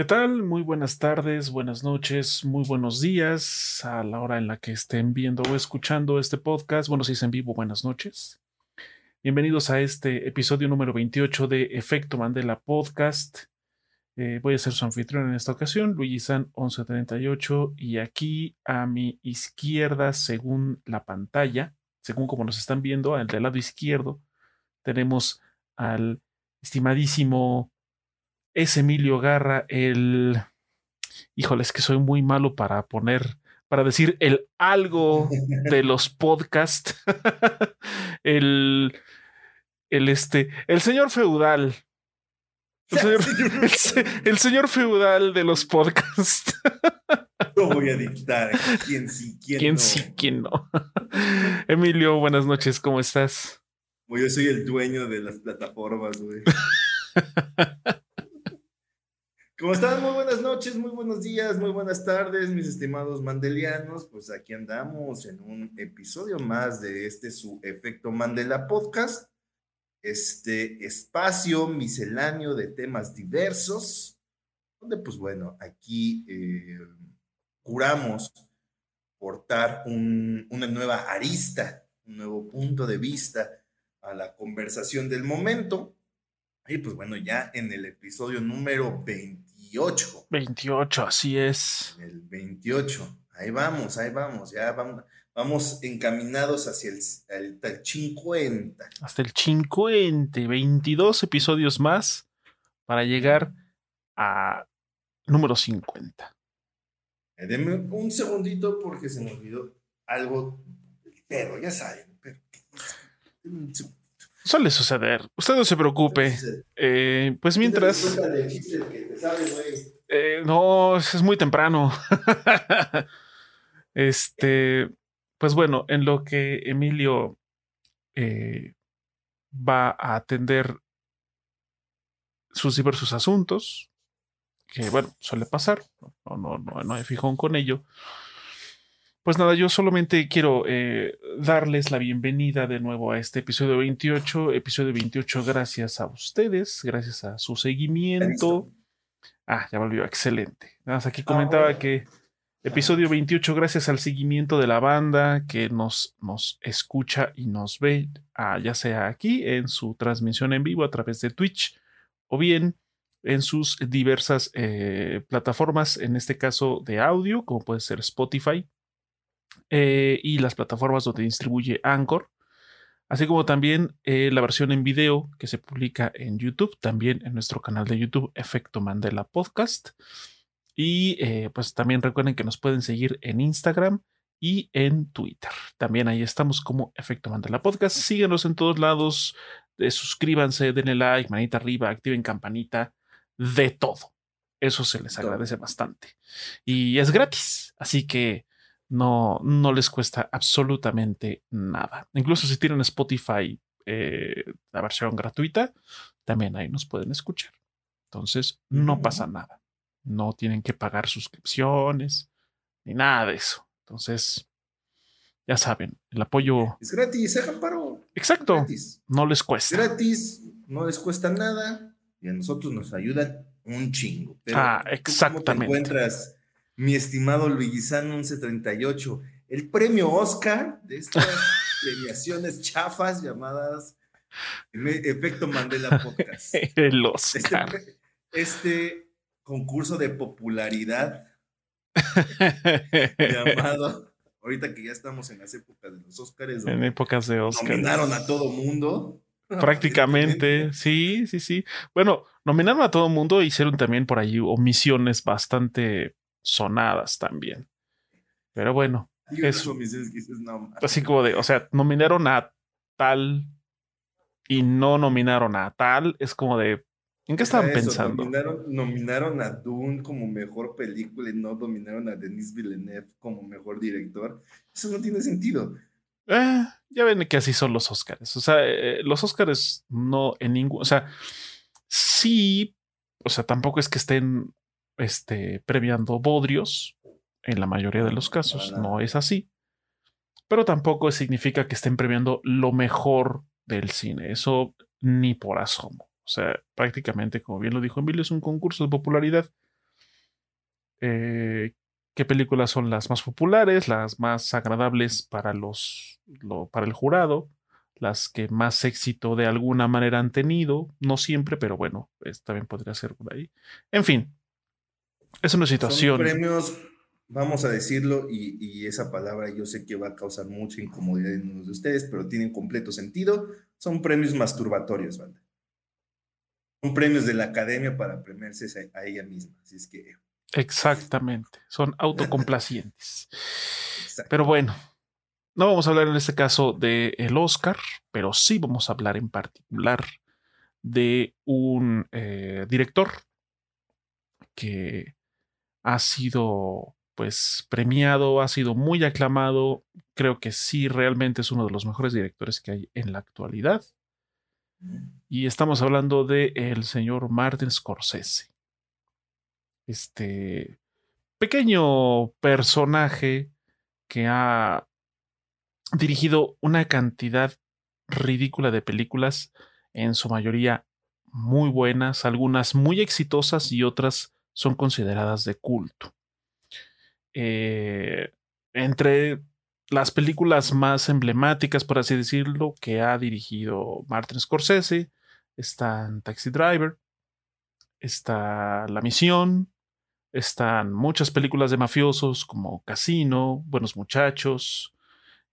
¿Qué tal? Muy buenas tardes, buenas noches, muy buenos días a la hora en la que estén viendo o escuchando este podcast. Bueno, si es en vivo, buenas noches. Bienvenidos a este episodio número 28 de Efecto Mandela Podcast. Eh, voy a ser su anfitrión en esta ocasión, Luigi San 1138, y aquí a mi izquierda, según la pantalla, según como nos están viendo, al del lado izquierdo, tenemos al estimadísimo es Emilio Garra, el... Híjole, es que soy muy malo para poner, para decir el algo de los podcasts. el, el este, el señor feudal. El señor, feudal de los podcasts. No voy a dictar quién sí, quién, ¿Quién no. sí, quién no. Emilio, buenas noches, ¿cómo estás? Yo soy el dueño de las plataformas, güey. ¿Cómo están? Muy buenas noches, muy buenos días, muy buenas tardes, mis estimados mandelianos. Pues aquí andamos en un episodio más de este su Efecto Mandela Podcast. Este espacio misceláneo de temas diversos, donde pues bueno, aquí eh, curamos portar un, una nueva arista, un nuevo punto de vista a la conversación del momento. Y pues bueno, ya en el episodio número 28. 28, así es. El 28. Ahí vamos, ahí vamos, ya vamos, vamos encaminados hacia el, el, el 50. Hasta el 50, 22 episodios más para llegar a número 50. Eh, Deme un segundito porque se me olvidó algo. Pero ya saben, pero. Suele suceder. Usted no se preocupe. Eh, pues mientras. Eh, no, es muy temprano. este. Pues bueno, en lo que Emilio eh, va a atender sus diversos asuntos, que bueno, suele pasar, no, no, no, no hay fijón con ello. Pues nada, yo solamente quiero eh, darles la bienvenida de nuevo a este episodio 28. Episodio 28 gracias a ustedes, gracias a su seguimiento. Ah, ya volvió, excelente. Nada más aquí comentaba ah, bueno. que episodio 28 gracias al seguimiento de la banda que nos, nos escucha y nos ve, ah, ya sea aquí en su transmisión en vivo a través de Twitch o bien en sus diversas eh, plataformas, en este caso de audio, como puede ser Spotify, eh, y las plataformas donde distribuye Anchor, así como también eh, la versión en video que se publica en YouTube, también en nuestro canal de YouTube, Efecto Mandela Podcast. Y eh, pues también recuerden que nos pueden seguir en Instagram y en Twitter. También ahí estamos como Efecto Mandela Podcast. Síguenos en todos lados, suscríbanse, denle like, manita arriba, activen campanita, de todo. Eso se les agradece bastante. Y es gratis, así que no, no les cuesta absolutamente nada. Incluso si tienen Spotify, eh, la versión gratuita, también ahí nos pueden escuchar. Entonces, no pasa nada. No tienen que pagar suscripciones ni nada de eso. Entonces, ya saben, el apoyo. Es gratis, ¿eh, Amparo? Exacto. Gratis. No les cuesta. Gratis, no les cuesta nada y a nosotros nos ayudan un chingo. Pero ah, exactamente. ¿cómo te encuentras? Mi estimado Luiguizano 1138, el premio Oscar de estas premiaciones chafas llamadas Efecto Mandela Podcast. El Oscar. Este, este concurso de popularidad llamado, ahorita que ya estamos en las épocas de los Oscars. En épocas de Oscar. Nominaron a todo mundo. Prácticamente, sí, sí, sí. Bueno, nominaron a todo mundo, hicieron también por ahí omisiones bastante sonadas también. Pero bueno, es, no, así como de, o sea, nominaron a tal y no nominaron a tal, es como de, ¿en qué estaban eso, pensando? Nominaron, nominaron, a Dune como mejor película y no nominaron a Denis Villeneuve como mejor director. Eso no tiene sentido. Eh, ya ven que así son los Oscars. O sea, eh, los Oscars no en ningún, o sea, sí, o sea, tampoco es que estén este, premiando bodrios. En la mayoría de los casos no es así. Pero tampoco significa que estén premiando lo mejor del cine. Eso ni por asomo. O sea, prácticamente, como bien lo dijo Emilio, es un concurso de popularidad. eh, qué películas son las más populares, las más agradables para, los, para el jurado, las que más éxito de alguna manera han tenido, no siempre, pero bueno, también podría ser por ahí. En fin, es una situación. Son premios, vamos a decirlo, y, esa palabra yo sé que va a causar mucha incomodidad en unos de ustedes, pero tienen completo sentido. Son premios masturbatorios, ¿vale? Son premios de la academia para premiarse a, ella misma. Así es que. Exactamente, son autocomplacientes. Pero bueno, no vamos a hablar en este caso del el Oscar, pero sí vamos a hablar en particular de un eh, director que ha sido pues premiado, ha sido muy aclamado. Creo que sí, realmente es uno de los mejores directores que hay en la actualidad. Y estamos hablando de el señor Martin Scorsese. Este pequeño personaje que ha dirigido una cantidad ridícula de películas, en su mayoría muy buenas, algunas muy exitosas y otras son consideradas de culto. Eh, entre las películas más emblemáticas, por así decirlo, que ha dirigido Martin Scorsese, están Taxi Driver, está La Misión, están muchas películas de mafiosos como Casino, Buenos Muchachos,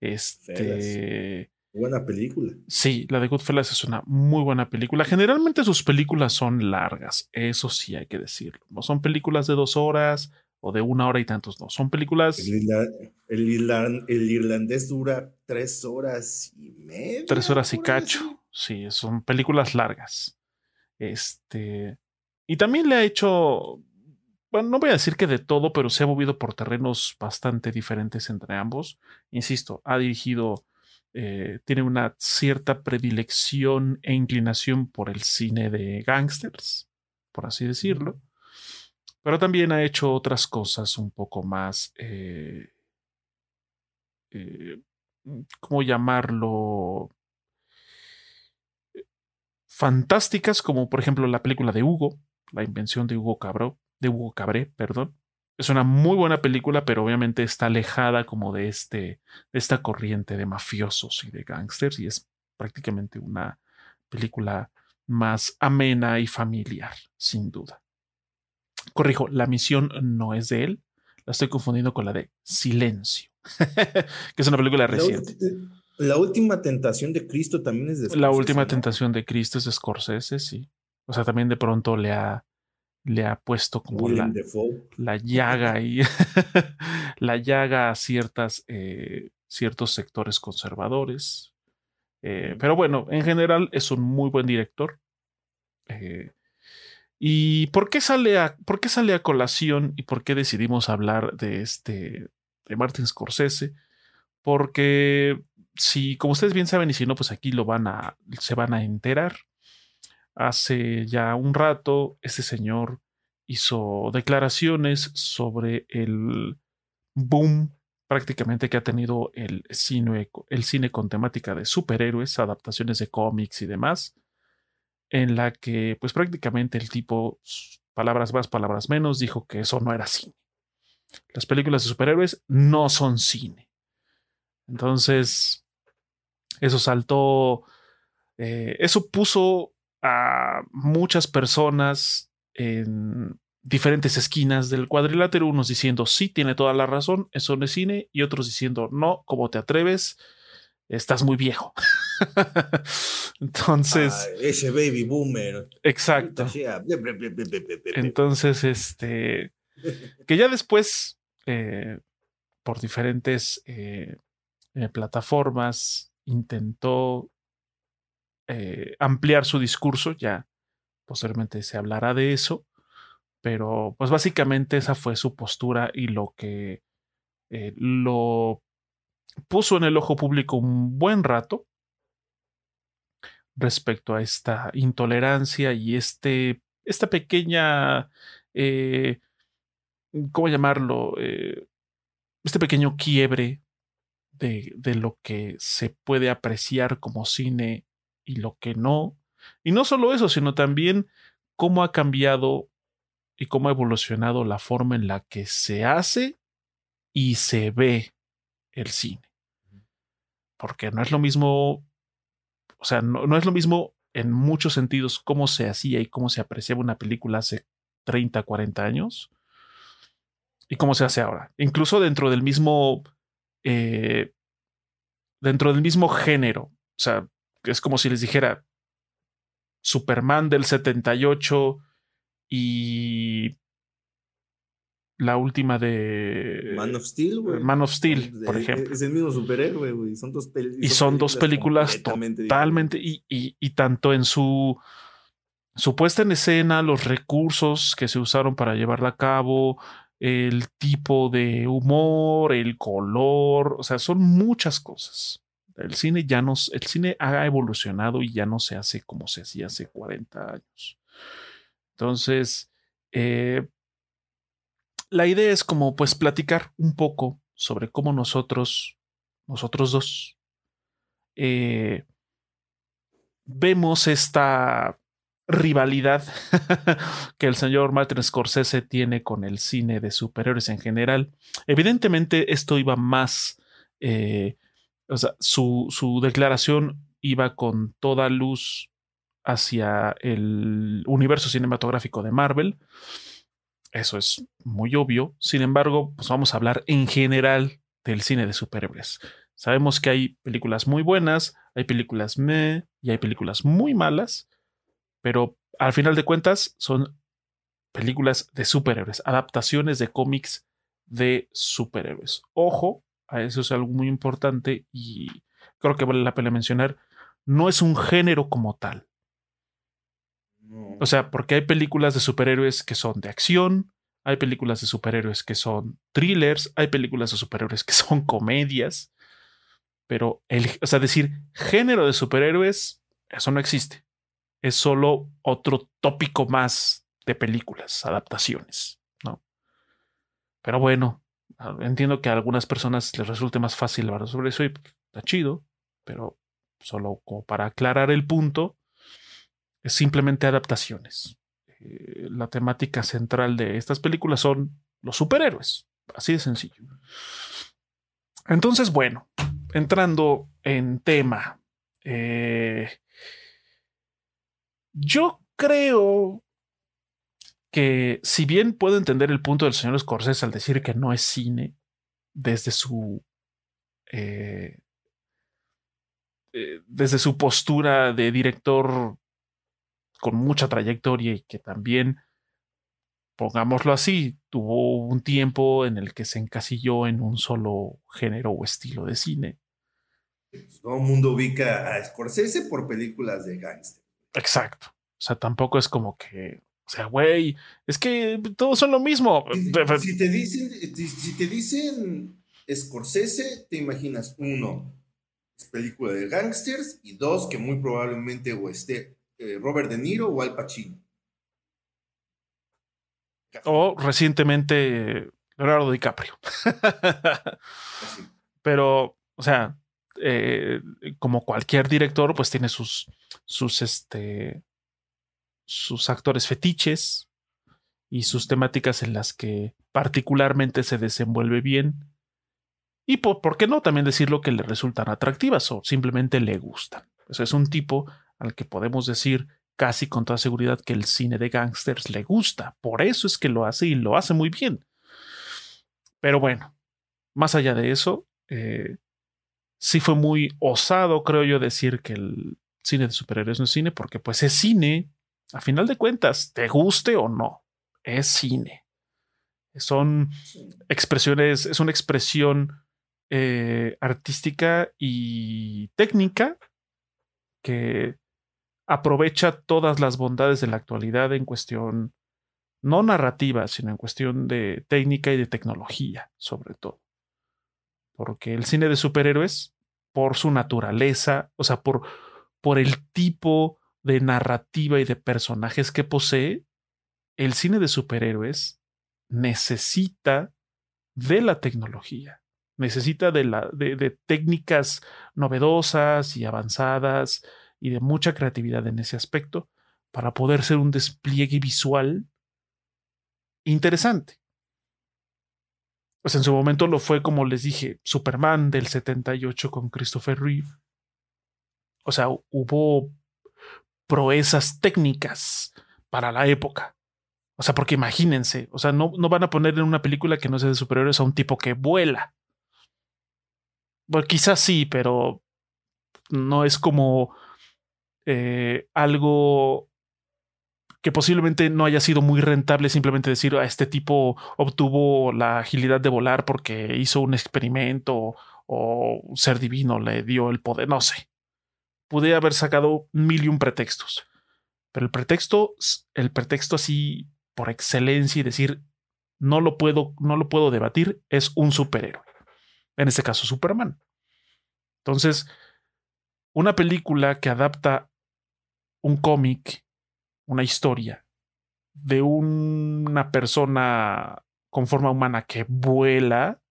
este... Buena película. Sí, la de Goodfellas es una muy buena película. Generalmente sus películas son largas, eso sí hay que decirlo. No son películas de dos horas o de una hora y tantos, no. Son películas. El, irlandés dura tres horas y media. Tres horas y cacho. Sí, son películas largas. Este. Y también le ha hecho bueno, no voy a decir que de todo, pero se ha movido por terrenos bastante diferentes entre ambos. Insisto, ha dirigido, eh, tiene una cierta predilección e inclinación por el cine de gangsters, por así decirlo, pero también ha hecho otras cosas un poco más, eh, eh, ¿cómo llamarlo? Fantásticas, como por ejemplo la película de Hugo, la invención de Hugo Cabró, de Hugo Cabré, perdón. Es una muy buena película, pero obviamente está alejada como de, este, de esta corriente de mafiosos y de gángsters y es prácticamente una película más amena y familiar, sin duda. Corrijo, la misión no es de él, la estoy confundiendo con la de Silencio, que es una película reciente. La, última tentación de Cristo también es de Scorsese. La última tentación de Cristo es de Scorsese, sí. O sea, también de pronto le ha le ha puesto como la, la, llaga y la llaga a ciertas, eh, ciertos sectores conservadores. Eh, pero bueno, en general es un muy buen director. Eh, ¿Y por qué, sale a, por qué sale a colación y por qué decidimos hablar de este de Martin Scorsese? Porque si, como ustedes bien saben, y si no, pues aquí lo van a, se van a enterar hace ya un rato, este señor hizo declaraciones sobre el boom prácticamente que ha tenido el cine, el cine con temática de superhéroes, adaptaciones de cómics y demás, en la que pues prácticamente el tipo, palabras más, palabras menos, dijo que eso no era cine. Las películas de superhéroes no son cine. Entonces, eso saltó, eh, eso puso a muchas personas en diferentes esquinas del cuadrilátero, unos diciendo sí, tiene toda la razón, eso no es cine, y otros diciendo no, ¿cómo te atreves? Estás muy viejo. Entonces. Ah, ese baby boomer. Exacto. Entonces, este. Que ya después, eh, por diferentes eh, eh, plataformas, intentó ampliar su discurso, ya posteriormente se hablará de eso, pero pues básicamente esa fue su postura y lo que eh, lo puso en el ojo público un buen rato respecto a esta intolerancia y este, esta pequeña, eh, ¿cómo llamarlo? Eh, este pequeño quiebre de, de, lo que se puede apreciar como cine y lo que no. Y no solo eso, sino también cómo ha cambiado y cómo ha evolucionado la forma en la que se hace y se ve el cine. Porque no es lo mismo, o sea, no, no es lo mismo en muchos sentidos cómo se hacía y cómo se apreciaba una película hace 30, 40 años y cómo se hace ahora. Incluso dentro del mismo, eh, dentro del mismo género. O sea, es como si les dijera Superman del 78 y la última de Man of Steel, güey. Man of Steel, por ejemplo. Es el mismo superhéroe, güey. Son dos películas. Y son dos películas totalmente, y, y, y, tanto en su, su puesta en escena, los recursos que se usaron para llevarla a cabo, el tipo de humor, el color, o sea, son muchas cosas. El cine ya el cine ha evolucionado y ya no se hace como se hacía hace 40 años. Entonces, eh, la idea es como pues platicar un poco sobre cómo nosotros, nosotros dos, eh, vemos esta rivalidad que el señor Martin Scorsese tiene con el cine de superhéroes en general. Evidentemente esto iba más, eh, o sea, su, su declaración iba con toda luz hacia el universo cinematográfico de Marvel. Eso es muy obvio. Sin embargo, pues vamos a hablar en general del cine de superhéroes. Sabemos que hay películas muy buenas, hay películas me y hay películas muy malas, pero al final de cuentas son películas de superhéroes, adaptaciones de cómics de superhéroes. Ojo, eso es algo muy importante y creo que vale la pena mencionar, no es un género como tal. O sea, porque hay películas de superhéroes que son de acción, hay películas de superhéroes que son thrillers, hay películas de superhéroes que son comedias, pero el, o sea, decir género de superhéroes, eso no existe. Es solo otro tópico más de películas, adaptaciones, ¿no? Pero bueno, entiendo que a algunas personas les resulte más fácil hablar sobre eso y pues, está chido, pero solo como para aclarar el punto, es simplemente adaptaciones. Eh, la temática central de estas películas son los superhéroes, así de sencillo. Entonces, bueno, entrando en tema, eh, yo creo que si bien puedo entender el punto del señor Scorsese al decir que no es cine desde su eh, desde su postura de director con mucha trayectoria y que también, pongámoslo así, tuvo un tiempo en el que se encasilló en un solo género o estilo de cine. Pues, todo el mundo ubica a Scorsese por películas de gángster. Exacto. O sea, tampoco es como que, o sea, güey, es que todos son lo mismo. Si, te dicen, si te dicen Scorsese, te imaginas uno, es película de gangsters y dos, que muy probablemente o esté eh, Robert De Niro o Al Pacino. O recientemente Leonardo DiCaprio. Pero, o sea, eh, como cualquier director, pues tiene sus, sus, este, sus actores fetiches y sus temáticas en las que particularmente se desenvuelve bien. Y por, por qué no también decirlo que le resultan atractivas o simplemente le gustan. Eso es un tipo al que podemos decir casi con toda seguridad que el cine de gangsters le gusta. Por eso es que lo hace y lo hace muy bien. Pero bueno, más allá de eso, eh, sí fue muy osado, creo yo, decir que el cine de superhéroes no es cine, porque pues es cine. A final de cuentas, te guste o no, es cine. Son expresiones, es una expresión eh, artística y técnica que aprovecha todas las bondades de la actualidad en cuestión no narrativa, sino en cuestión de técnica y de tecnología, sobre todo. Porque el cine de superhéroes, por su naturaleza, o sea, por, por el tipo de narrativa y de personajes que posee, el cine de superhéroes necesita de la tecnología, necesita de, la, de técnicas novedosas y avanzadas, y de mucha creatividad en ese aspecto para poder ser un despliegue visual interesante. Pues en su momento lo fue, como les dije, Superman del 78 con Christopher Reeve. O sea, hubo proezas técnicas para la época. O sea, porque imagínense, o sea, no, no van a poner en una película que no sea de superhéroes a un tipo que vuela. Bueno, quizás sí, pero no es como eh, algo que posiblemente no haya sido muy rentable simplemente decir a ah, este tipo obtuvo la agilidad de volar porque hizo un experimento o un ser divino le dio el poder, no sé. Pude haber sacado mil y un pretextos. Pero el pretexto, el pretexto así por excelencia y decir no lo puedo, no lo puedo debatir, es un superhéroe. En este caso, Superman. Entonces, una película que adapta un cómic, una historia de una persona con forma humana que vuela,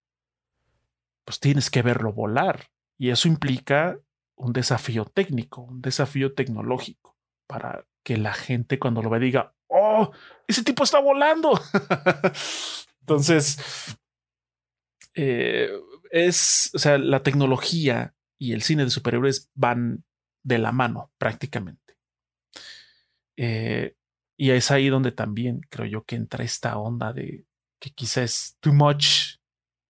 pues tienes que verlo volar. Y eso implica un desafío técnico, un desafío tecnológico, para que la gente cuando lo ve diga, oh, ese tipo está volando. Entonces, eh, es, o sea, la tecnología y el cine de superhéroes van de la mano prácticamente. Eh, y es ahí donde también creo yo que entra esta onda de que quizás too much,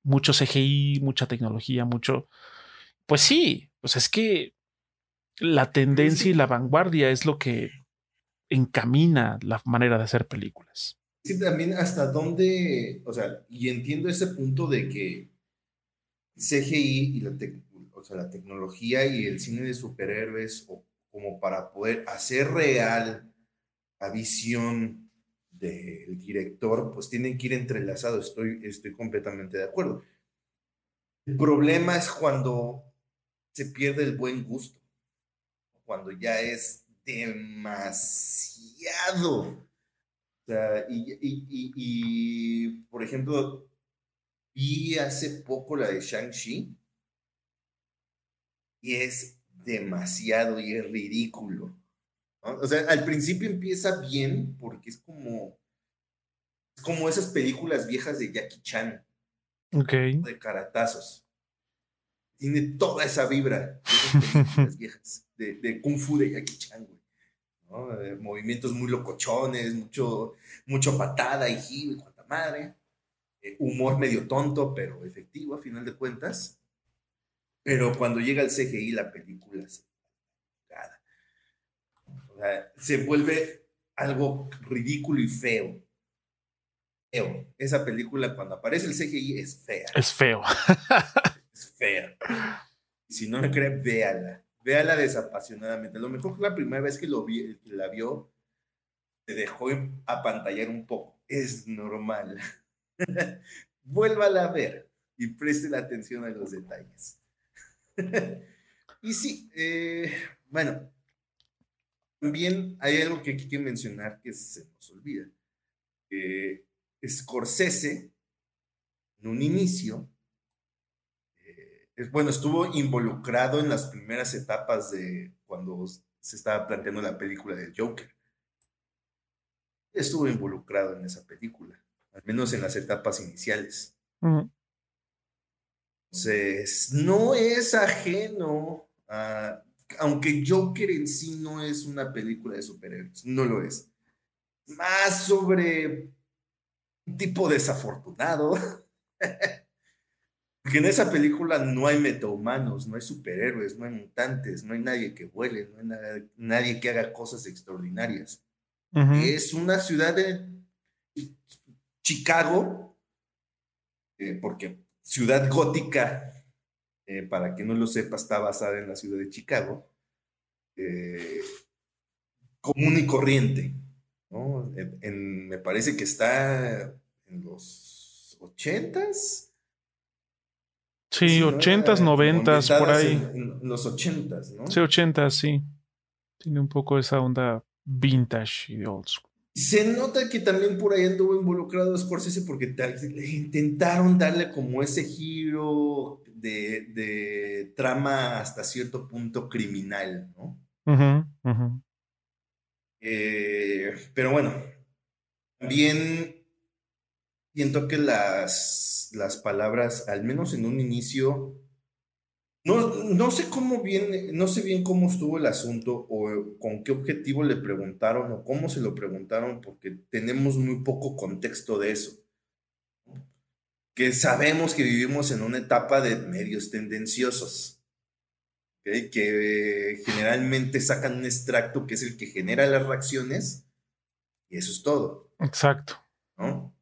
mucho CGI, mucha tecnología, mucho... Pues sí, pues es que la tendencia y la vanguardia es lo que encamina la manera de hacer películas. Sí, también hasta dónde, o sea, y entiendo ese punto de que CGI y la, o sea, la tecnología y el cine de superhéroes, o, como para poder hacer real la visión del director, pues tienen que ir entrelazados, estoy, estoy completamente de acuerdo. El problema es cuando se pierde el buen gusto, cuando ya es demasiado. O sea, y, por ejemplo, vi hace poco la de Shang-Chi y es demasiado y es ridículo. O sea, al principio empieza bien porque es como, es como esas películas viejas de Jackie Chan. De caratazos. Tiene toda esa vibra de viejas de, Kung Fu de Jackie Chan, movimientos muy locochones, mucho, mucho patada y giro y cuanta madre. Eh, humor medio tonto, pero efectivo a final de cuentas. Pero cuando llega el CGI, la película se, se vuelve algo ridículo y feo. Feo. Esa película, cuando aparece el CGI, es fea. Es feo. fea. Si no me cree, véala véala desapasionadamente. A lo mejor la primera vez que, lo vi, la vio, te dejó apantallar un poco. Es normal. Vuélvala a ver y preste la atención a los detalles. y sí, eh, bueno, también hay algo que hay que mencionar que se nos olvida. Scorsese, en un inicio, bueno, estuvo involucrado en las primeras etapas de cuando se estaba planteando la película del Joker. Estuvo involucrado en esa película, al menos en las etapas iniciales. Entonces, no es ajeno a, aunque Joker en sí no es una película de superhéroes, no lo es. Más sobre un tipo desafortunado Porque en esa película no hay metahumanos, no hay superhéroes, no hay mutantes, no hay nadie que vuele, no hay nadie que haga cosas extraordinarias. Es una ciudad de Chicago, eh, porque ciudad gótica, eh, para que no lo sepa, está basada en la ciudad de Chicago, eh, común y corriente. me parece que está en los ochentas Sí, ochentas, noventas, por ahí. En, los ochentas, ¿no? Sí, ochentas, sí. Tiene un poco esa onda vintage y old school. Se nota que también por ahí anduvo involucrado Scorsese porque intentaron darle como ese giro de, trama hasta cierto punto criminal, ¿no? Eh, pero bueno, también siento que las, las palabras, al menos en un inicio, no, no sé cómo bien, no sé bien cómo estuvo el asunto o con qué objetivo le preguntaron o cómo se lo preguntaron, porque tenemos muy poco contexto de eso. Que sabemos que vivimos en una etapa de medios tendenciosos, que generalmente sacan un extracto que es el que genera las reacciones y eso es todo. Exacto. ¿no?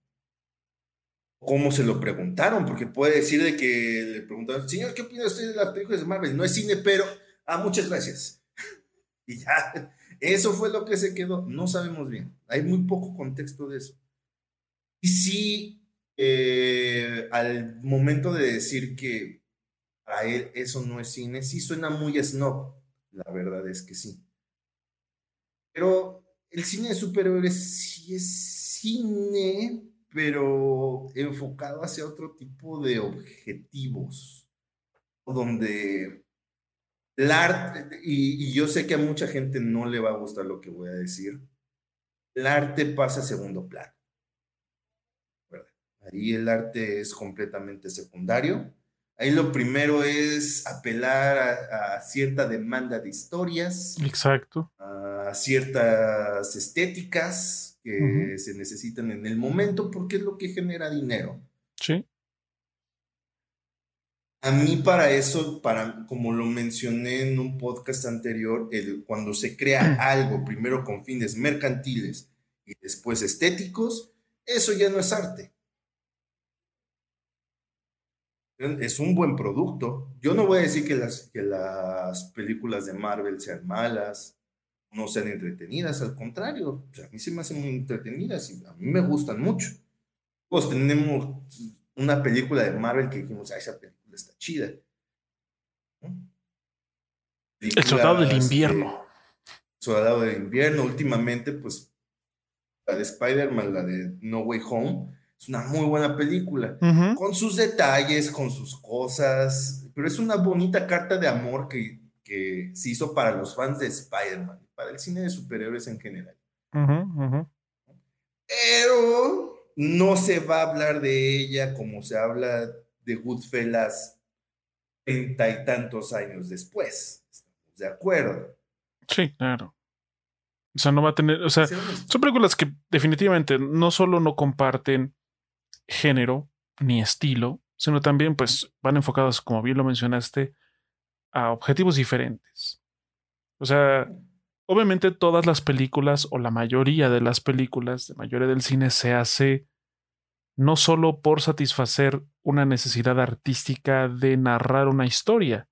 Cómo se lo preguntaron, porque puede decir de que le preguntaron, señor, ¿qué opina usted de las películas de Marvel? No es cine, pero, ah, muchas gracias. y ya, eso fue lo que se quedó. No sabemos bien. Hay muy poco contexto de eso. Y sí, eh, al momento de decir que a él eso no es cine, sí suena muy snob. La verdad es que sí. Pero el cine de superhéroes sí es cine, pero enfocado hacia otro tipo de objetivos, donde el arte, y, yo sé que a mucha gente no le va a gustar lo que voy a decir, el arte pasa a segundo plano. Ahí el arte es completamente secundario. Ahí lo primero es apelar a, a, cierta demanda de historias. Exacto. A ciertas estéticas, que se necesitan en el momento porque es lo que genera dinero. Sí. A mí para eso, para, como lo mencioné en un podcast anterior, el, cuando se crea algo, primero con fines mercantiles y después estéticos, eso ya no es arte. Es un buen producto. Yo no voy a decir que las, que las películas de Marvel sean malas, no sean entretenidas, al contrario, a mí se me hacen muy entretenidas y a mí me gustan mucho. Pues tenemos una película de Marvel que dijimos, ah, esa película está chida. El Soldado del Invierno. Soldado del Invierno, últimamente, pues la de Spider-Man, la de No Way Home, es una muy buena película, con sus detalles, con sus cosas, pero es una bonita carta de amor que, que se hizo para los fans de Spider-Man para el cine de superhéroes en general. Pero no se va a hablar de ella como se habla de Goodfellas treinta y tantos años después. ¿Estamos de acuerdo? Sí, claro. O sea, no va a tener, o sea, son películas que definitivamente no solo no comparten género ni estilo, sino también pues van enfocadas, como bien lo mencionaste, a objetivos diferentes. O sea, Obviamente todas las películas o la mayoría de las películas, la mayoría del cine se hace no solo por satisfacer una necesidad artística de narrar una historia.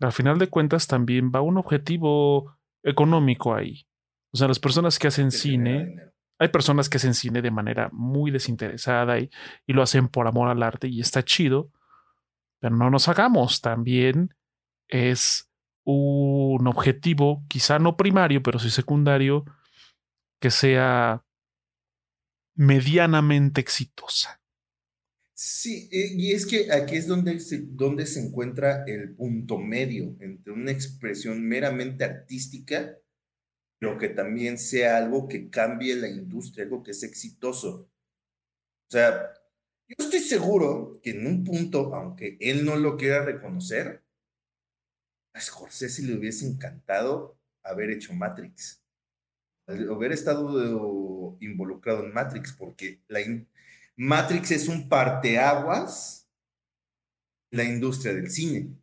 Al final de cuentas también va un objetivo económico ahí. O sea, las personas que hacen cine, hay personas que hacen cine de manera muy desinteresada y, y lo hacen por amor al arte y está chido, pero no nos hagamos, también es un objetivo, quizá no primario, pero sí secundario, que sea medianamente exitosa. Sí, eh, y es que aquí es donde se, donde se encuentra el punto medio entre una expresión meramente artística, pero que también sea algo que cambie la industria, algo que sea exitoso. O sea, yo estoy seguro que en un punto, aunque él no lo quiera reconocer, a Scorsese le hubiese encantado haber hecho Matrix, haber estado involucrado en Matrix, porque la Matrix es un parteaguas en la industria del cine.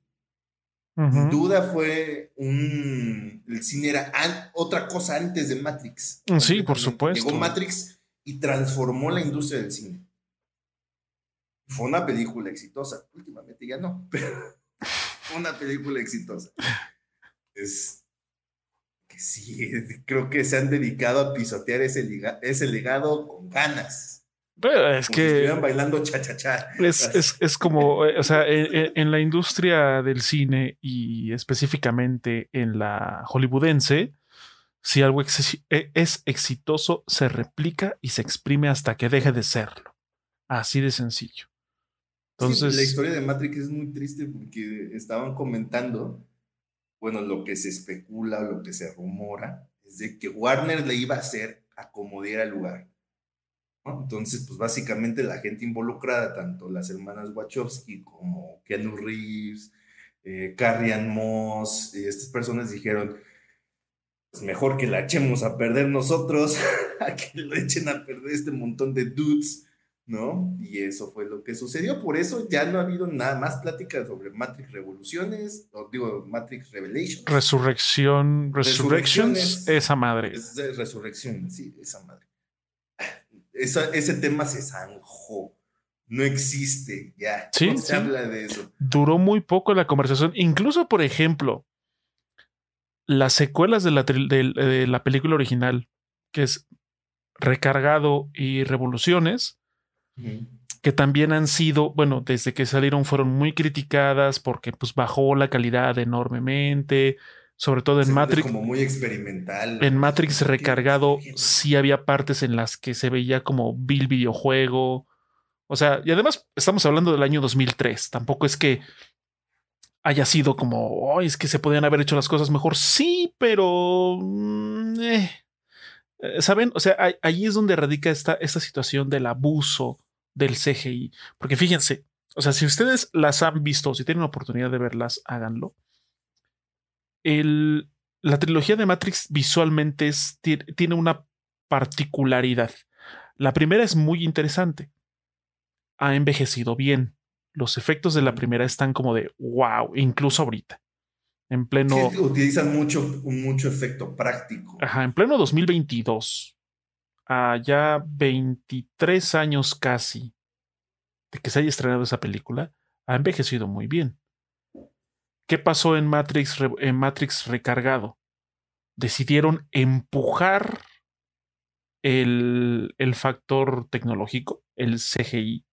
Sin duda fue un. El cine era otra cosa antes de Matrix. Sí, por supuesto. Llegó Matrix y transformó la industria del cine. Fue una película exitosa. Últimamente ya no, pero una película exitosa. Es que sí, creo que se han dedicado a pisotear ese, ese legado con ganas. Pero es que. Si bailando cha-cha-cha. Es, es, como, eh, o sea, en, la industria del cine y específicamente en la hollywoodense, si algo e, es exitoso, se replica y se exprime hasta que deje de serlo. Así de sencillo la historia de Matrix es muy triste porque estaban comentando, bueno, lo que se especula, lo que se rumora, es de que Warner le iba a hacer acomodar al lugar. Entonces, pues básicamente la gente involucrada, tanto las hermanas Wachowski como Keanu Reeves, eh, Carrie Ann Moss, y estas personas dijeron, pues mejor que la echemos a perder nosotros, a que lo echen a perder este montón de dudes, ¿no? Y eso fue lo que sucedió. Por eso ya no ha habido nada más pláticas sobre Matrix Revoluciones, o digo, Matrix Revelations. Resurrección, Resurrections, esa madre. Es resurrección, sí, esa madre ese tema se zanjó. No existe ya. no se habla de eso. Duró muy poco la conversación. Incluso, por ejemplo, las secuelas de la, de, la película original, que es Recargado y Revoluciones, que también han sido, bueno, desde que salieron fueron muy criticadas porque pues bajó la calidad enormemente sobre todo en Matrix. Como muy experimental. En Matrix recargado sí había partes en las que se veía como Bill videojuego. O sea, y además estamos hablando del año 2003. Tampoco es que haya sido como, oh, es que se podían haber hecho las cosas mejor. Sí, pero... Mm, eh, ¿Saben? O sea, ahí es donde radica esta, esta situación del abuso del CGI. Porque fíjense, o sea, si ustedes las han visto, si tienen la oportunidad de verlas, háganlo el, la trilogía de Matrix visualmente tiene una particularidad. La primera es muy interesante. Ha envejecido bien. Los efectos de la primera están como de wow, incluso ahorita. En pleno. utilizan mucho, mucho efecto práctico. Ajá, en pleno 2022. A ya 23 años casi de que se haya estrenado esa película, ha envejecido muy bien. ¿Qué pasó en Matrix, en Matrix recargado? Decidieron empujar el, el factor tecnológico, el CGI,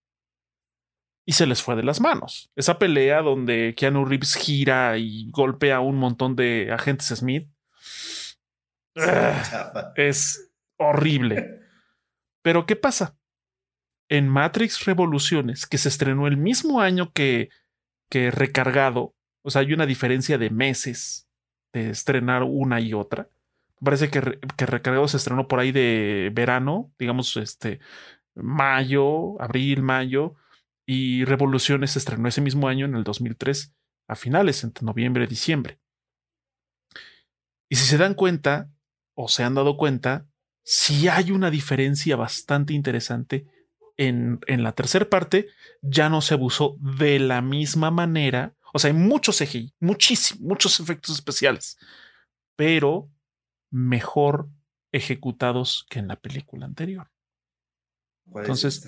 y se les fue de las manos. Esa pelea donde Keanu Reeves gira y golpea a un montón de agentes Smith es horrible. Pero ¿qué pasa? En Matrix Revoluciones, que se estrenó el mismo año que, que Recargado, o sea, hay una diferencia de meses de estrenar una y otra. Parece que, que Recargado se estrenó por ahí de verano, digamos, este, mayo, abril, mayo, y Revoluciones se estrenó ese mismo año, en el 2003, a finales, entre noviembre y diciembre. Y si se dan cuenta, o se han dado cuenta, si hay una diferencia bastante interesante. En, en la tercera parte ya no se abusó de la misma manera o sea, hay muchos CGI, muchísimos, muchos efectos especiales, pero mejor ejecutados que en la película anterior. Entonces,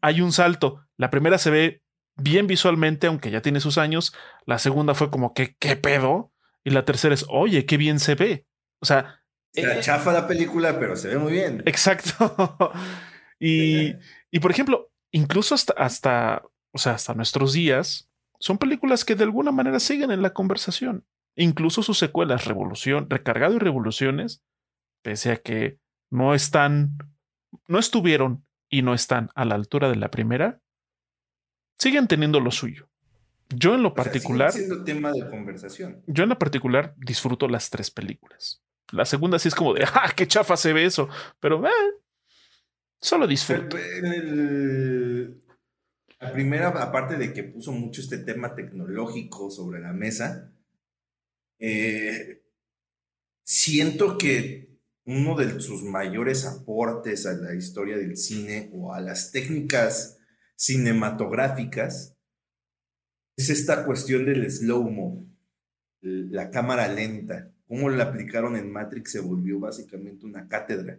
hay un salto. La primera se ve bien visualmente, aunque ya tiene sus años. La segunda fue como que, ¿qué pedo? Y la tercera es, oye, qué bien se ve. O sea. Se chafa la película, pero se ve muy bien. Exacto. y, y por ejemplo, incluso hasta, hasta, o sea, hasta nuestros días, son películas que de alguna manera siguen en la conversación. Incluso sus secuelas, Revolución, Recargado y Revoluciones, pese a que no están, no estuvieron y no están a la altura de la primera, siguen teniendo lo suyo. Yo en lo particular. siendo tema de conversación. Yo en lo particular disfruto las tres películas. La segunda sí es como de, ¡ah, qué chafa se ve eso! Pero, eh, solo disfruto. La primera, aparte de que puso mucho este tema tecnológico sobre la mesa, eh, siento que uno de sus mayores aportes a la historia del cine o a las técnicas cinematográficas es esta cuestión del slow-mo, la cámara lenta. Cómo la aplicaron en Matrix se volvió básicamente una cátedra.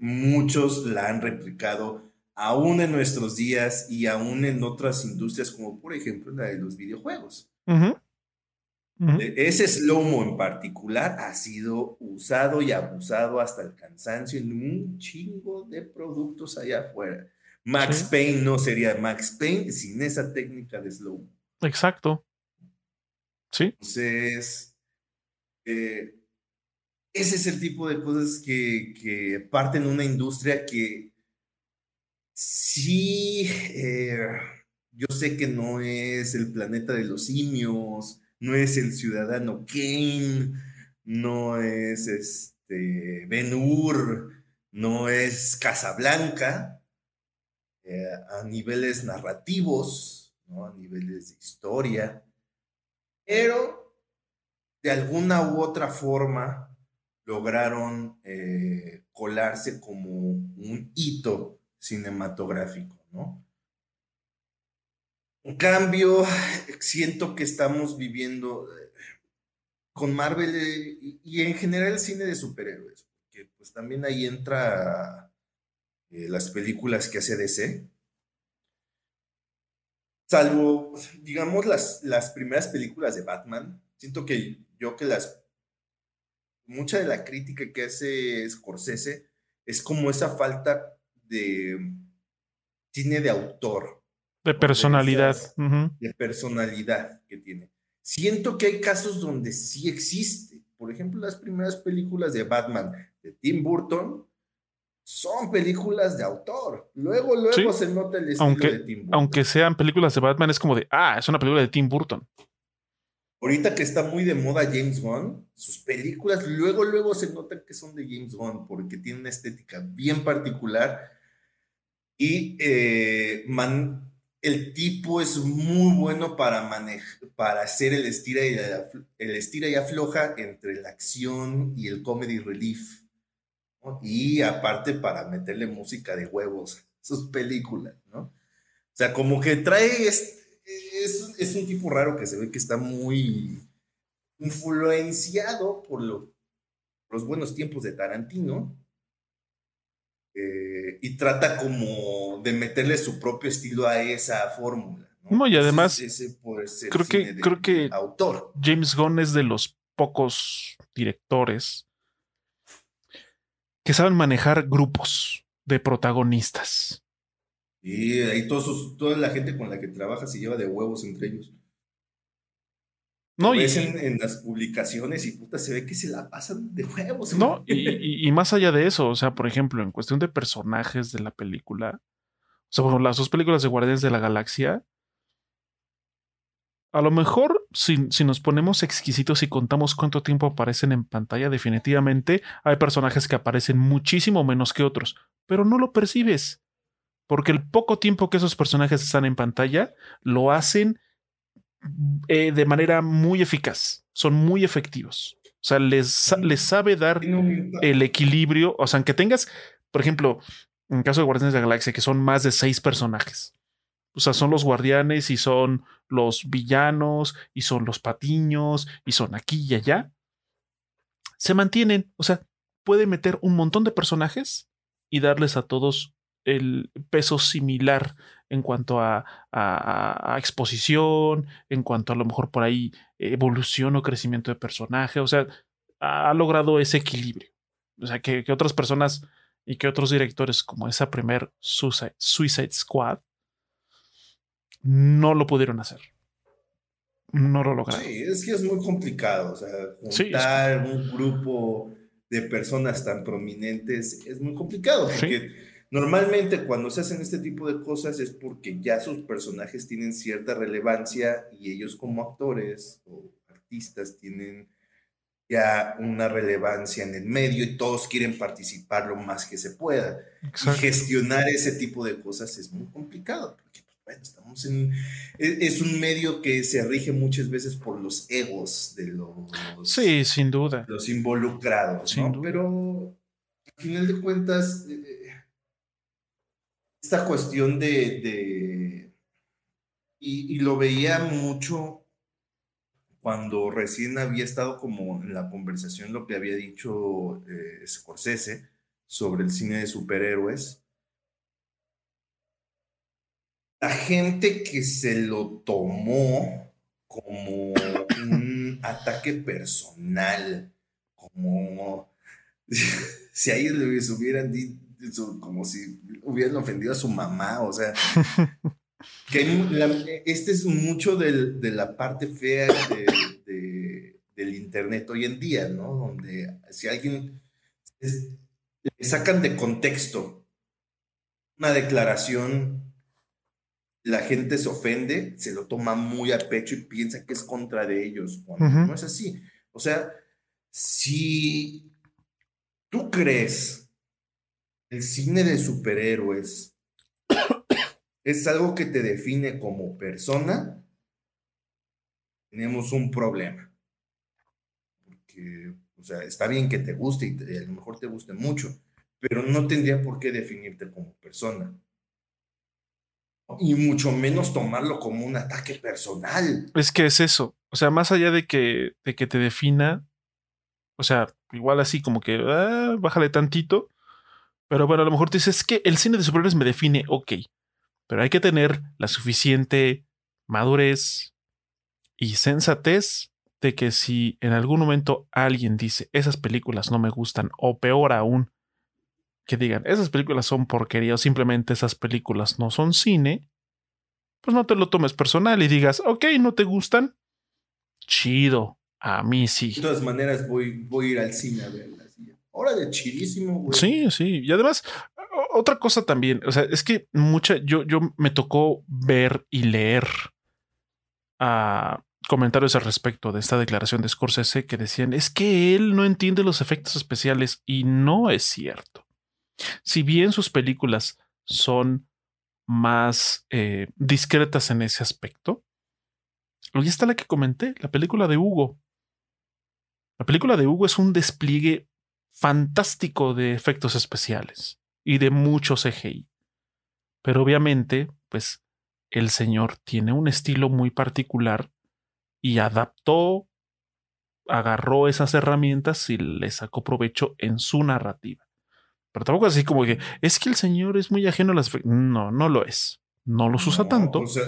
muchos la han replicado aún en nuestros días y aún en otras industrias, como por ejemplo la de los videojuegos. E, ese slow-mo en particular ha sido usado y abusado hasta el cansancio en un chingo de productos allá afuera. Max Payne no sería Max Payne sin esa técnica de slow-mo. Exacto. Sí. Entonces, eh, ese es el tipo de cosas que, que parten una industria que Sí, eh, yo sé que no es el planeta de los simios, no es el ciudadano Kane, no es este Ben Hur, no es Casablanca eh, a niveles narrativos, ¿no? a niveles de historia, pero de alguna u otra forma lograron eh, colarse como un hito cinematográfico, ¿no? En cambio, siento que estamos viviendo eh, con Marvel eh, y, en general el cine de superhéroes, porque pues también ahí entra las películas que hace DC. Salvo, digamos, las, las primeras películas de Batman, siento que yo que las mucha de la crítica que hace Scorsese es como esa falta de cine de autor. De personalidad. De, personalidad que tiene. Siento que hay casos donde sí existe. Por ejemplo, las primeras películas de Batman de Tim Burton son películas de autor. Luego, luego se nota el estilo aunque, de Tim Burton. Aunque sean películas de Batman, es como de, ah, es una película de Tim Burton. Ahorita que está muy de moda James Gunn, sus películas luego, luego se nota que son de James Gunn porque tienen una estética bien particular y eh, el tipo es muy bueno para manejar, para hacer el estira, y el estira y afloja entre la acción y el comedy relief. Y aparte para meterle música de huevos a sus películas, ¿no? O sea, como que trae es, un tipo raro que se ve que está muy influenciado por los buenos tiempos de Tarantino. Eh, y trata como de meterle su propio estilo a esa fórmula. ¿no? y además, creo que, creo que autor. James Gunn es de los pocos directores que saben manejar grupos de protagonistas. Y ahí todos toda la gente con la que trabaja se lleva de huevos entre ellos. No, y en, las publicaciones y puta, se ve que se la pasan de huevos. No, y, más allá de eso, o sea, por ejemplo, en cuestión de personajes de la película, o sea, bueno, las dos películas de Guardianes de la Galaxia, a lo mejor si, si, nos ponemos exquisitos y contamos cuánto tiempo aparecen en pantalla, definitivamente hay personajes que aparecen muchísimo menos que otros, pero no lo percibes porque el poco tiempo que esos personajes están en pantalla lo hacen eh, de manera muy eficaz, son muy efectivos. O sea, les, les sabe dar el equilibrio. O sea, aunque tengas, por ejemplo, en el caso de Guardianes de la Galaxia, que son más de seis personajes. O sea, son los guardianes y son los villanos y son los patiños y son aquí y allá. Se mantienen. O sea, puede meter un montón de personajes y darles a todos el peso similar en cuanto a, exposición, en cuanto a lo mejor por ahí evolución o crecimiento de personaje. O sea, ha logrado ese equilibrio. O sea, que, otras personas y que otros directores, como esa primer Suicide, Squad, no lo pudieron hacer. No lo lograron. Sí, es que es muy complicado. O sea, juntar un grupo de personas tan prominentes es muy complicado porque. Normalmente cuando se hacen este tipo de cosas es porque ya sus personajes tienen cierta relevancia y ellos como actores o artistas tienen ya una relevancia en el medio y todos quieren participar lo más que se pueda. Y gestionar ese tipo de cosas es muy complicado porque pues, bueno, estamos en e, es un medio que se rige muchas veces por los egos de los Sí, sin duda. Los involucrados, ¿no? Pero al final de cuentas eh, esta cuestión de, y, lo veía mucho cuando recién había estado como en la conversación lo que había dicho eh, Scorsese sobre el cine de superhéroes. La gente que se lo tomó como un ataque personal, como si a ellos les hubieran dicho como si hubieran ofendido a su mamá, o sea, que este es mucho de la parte fea del Internet hoy en día, ¿no? Donde si alguien le sacan de contexto una declaración, la gente se ofende, se lo toma muy a pecho y piensa que es contra de ellos, cuando no es así. O sea, si tú crees el cine de superhéroes es algo que te define como persona, tenemos un problema. Porque, o sea, está bien que te guste y a lo mejor te guste mucho, pero no tendría por qué definirte como persona. Y mucho menos tomarlo como un ataque personal. Es que es eso. O sea, más allá de que, de que te defina, o sea, igual así como que ah, bájale tantito. Pero bueno, a lo mejor dices que el cine de superhéroes me define, ok. Pero hay que tener la suficiente madurez y sensatez de que si en algún momento alguien dice esas películas no me gustan, o peor aún, que digan esas películas son porquería o simplemente esas películas no son cine, pues no te lo tomes personal y digas, ok, no te gustan, chido, a mí sí. De todas maneras, voy, voy a ir al cine a verlas. Hora de chidísimo, güey. Sí, sí. Y además, otra cosa también, o sea, es que mucha, yo, yo me tocó ver y leer a comentarios al respecto de esta declaración de Scorsese que decían, es que él no entiende los efectos especiales y no es cierto. Si bien sus películas son más eh, discretas en ese aspecto, ahí está la que comenté, la película de Hugo. La película de Hugo es un despliegue fantástico de efectos especiales y de mucho CGI. Pero obviamente, pues el señor tiene un estilo muy particular y adaptó, agarró esas herramientas y le sacó provecho en su narrativa. Pero tampoco es así como que es que el señor es muy ajeno a las... No, no lo es. No los usa tanto. O sea,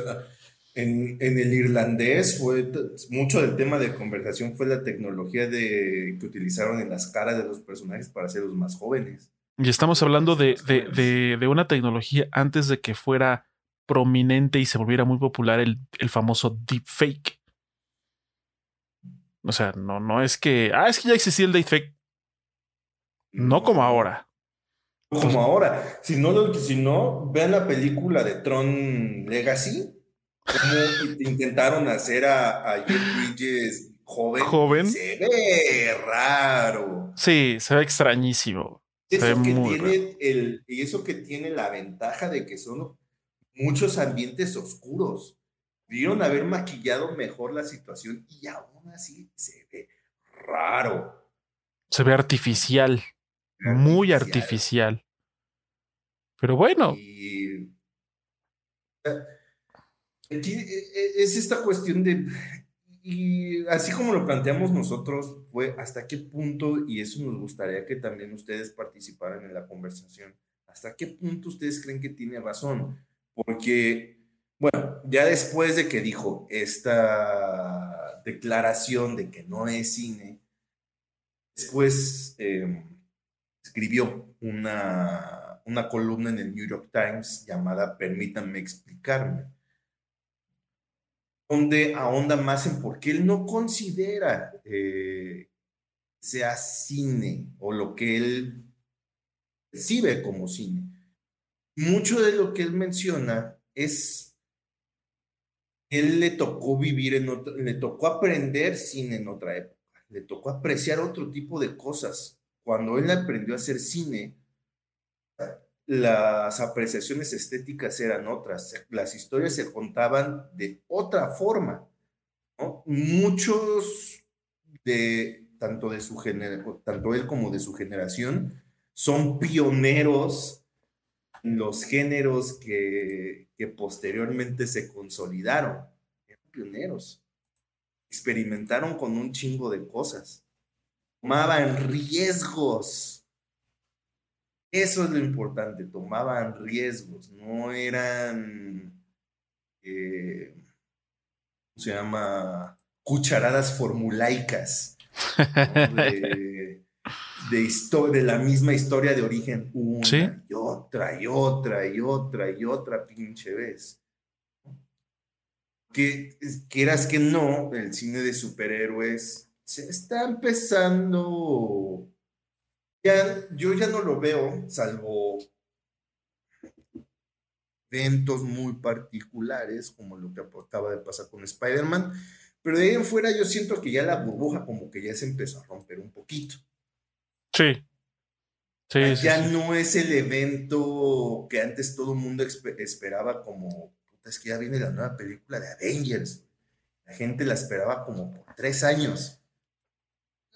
en, el irlandés fue mucho del tema de conversación fue la tecnología de, que utilizaron en las caras de los personajes para hacerlos más jóvenes. Y estamos hablando de, de, una tecnología antes de que fuera prominente y se volviera muy popular el, el famoso deepfake. O sea, no, no es que. Ah, es que ya existía el deepfake. No como ahora. Como ahora. Si no, si no, vean la película de Tron Legacy cómo intentaron hacer a, a Jeff Bridges joven. Joven. Se ve raro. Sí, se ve extrañísimo. Eso que tiene el, y eso que tiene la ventaja de que son muchos ambientes oscuros. Pudieron haber maquillado mejor la situación y aún así se ve raro. Se ve artificial. Muy artificial. Pero bueno. Y, es esta cuestión de, y así como lo planteamos nosotros, fue hasta qué punto, y eso nos gustaría que también ustedes participaran en la conversación, hasta qué punto ustedes creen que tiene razón, porque, bueno, ya después de que dijo esta declaración de que no es cine, después em, escribió una, una columna en el New York Times llamada Permítanme explicarme donde ahonda más en por qué él no considera eh, sea cine o lo que él percibe como cine. Mucho de lo que él menciona es, él le tocó vivir en le tocó aprender cine en otra época, le tocó apreciar otro tipo de cosas. Cuando él aprendió a hacer cine, las apreciaciones estéticas eran otras, las historias se contaban de otra forma. Muchos de, tanto, de su tanto él como de su generación, son pioneros en los géneros que, que posteriormente se consolidaron. Eran pioneros. Experimentaron con un chingo de cosas. Tomaban riesgos eso es lo importante, tomaban riesgos, no eran, eh, ¿cómo se llama? Cucharadas formulaicas. De, de, la misma historia de origen, una y otra y otra y otra y otra pinche vez. Que quieras que no, el cine de superhéroes se está empezando yo ya no lo veo, salvo eventos muy particulares, como lo que acaba de pasar con Spider-Man, pero de ahí en fuera yo siento que ya la burbuja como que ya se empezó a romper un poquito. Sí. ya no es el evento que antes todo el mundo esperaba como, es que ya viene la nueva película de Avengers. La gente la esperaba como por tres años.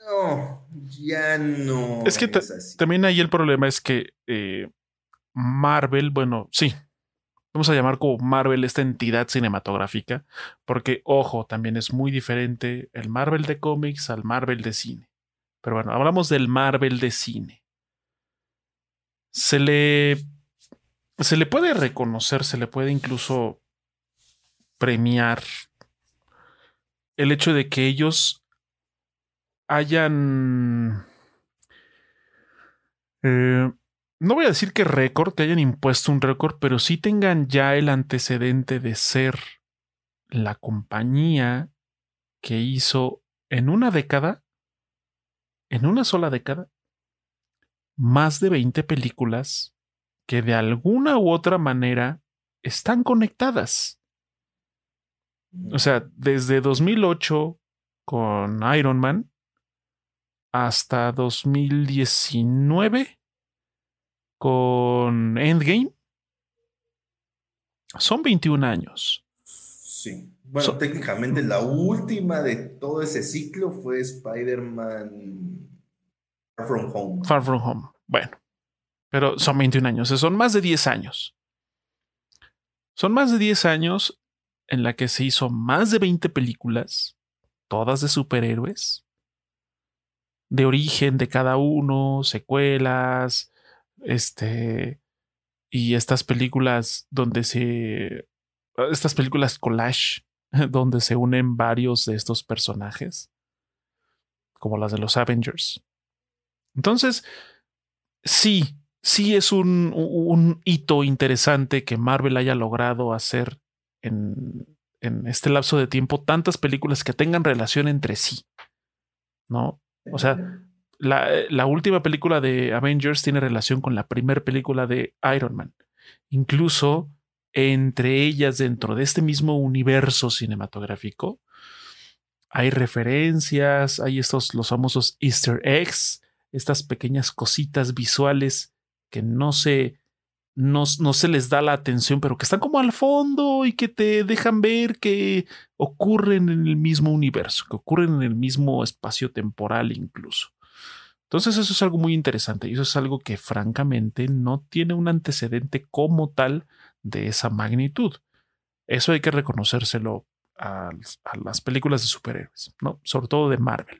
No, ya no. Es que también ahí el problema es que eh, Marvel, bueno, sí, vamos a llamar como Marvel esta entidad cinematográfica, porque, ojo, también es muy diferente el Marvel de cómics al Marvel de cine. Pero bueno, hablamos del Marvel de cine. Se le, se le puede reconocer, se le puede incluso premiar el hecho de que ellos hayan... Eh, no voy a decir que récord, que hayan impuesto un récord, pero sí tengan ya el antecedente de ser la compañía que hizo en una década, en una sola década, más de 20 películas que de alguna u otra manera están conectadas. O sea, desde 2008 con Iron Man hasta 2019 con Endgame. Son 21 años. Sí. Bueno, técnicamente la última de todo ese ciclo fue Spider-Man Far From Home. Far From Home. Bueno, pero son 21 años, son más de 10 años. Son más de 10 años en la que se hizo más de 20 películas, todas de superhéroes, de origen de cada uno, secuelas, este. Y estas películas donde se. Estas películas collage, donde se unen varios de estos personajes, como las de los Avengers. Entonces, sí, sí es un, un hito interesante que Marvel haya logrado hacer en, en este lapso de tiempo tantas películas que tengan relación entre sí. ¿No? O sea, eh, la, última película de Avengers tiene relación con la primera película de Iron Man. Incluso entre ellas, dentro de este mismo universo cinematográfico, hay referencias, hay estos, los famosos Easter eggs, estas pequeñas cositas visuales que no se, no, no, se les da la atención, pero que están como al fondo y que te dejan ver que ocurren en el mismo universo, que ocurren en el mismo espacio temporal incluso. Entonces eso es algo muy interesante y eso es algo que francamente no tiene un antecedente como tal de esa magnitud. Eso hay que reconocérselo a, las películas de superhéroes, ¿no? Sobre todo de Marvel.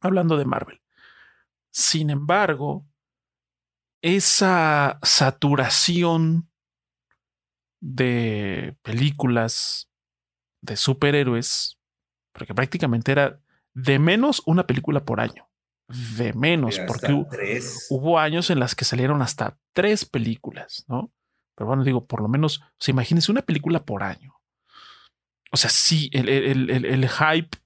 Hablando de Marvel. Sin embargo, esa saturación de películas de superhéroes, porque prácticamente era de menos una película por año de menos, porque hubo, años en las que salieron hasta tres películas, ¿no? Pero bueno, digo, por lo menos, o sea, imagínense una película por año. O sea, sí, el, el, hype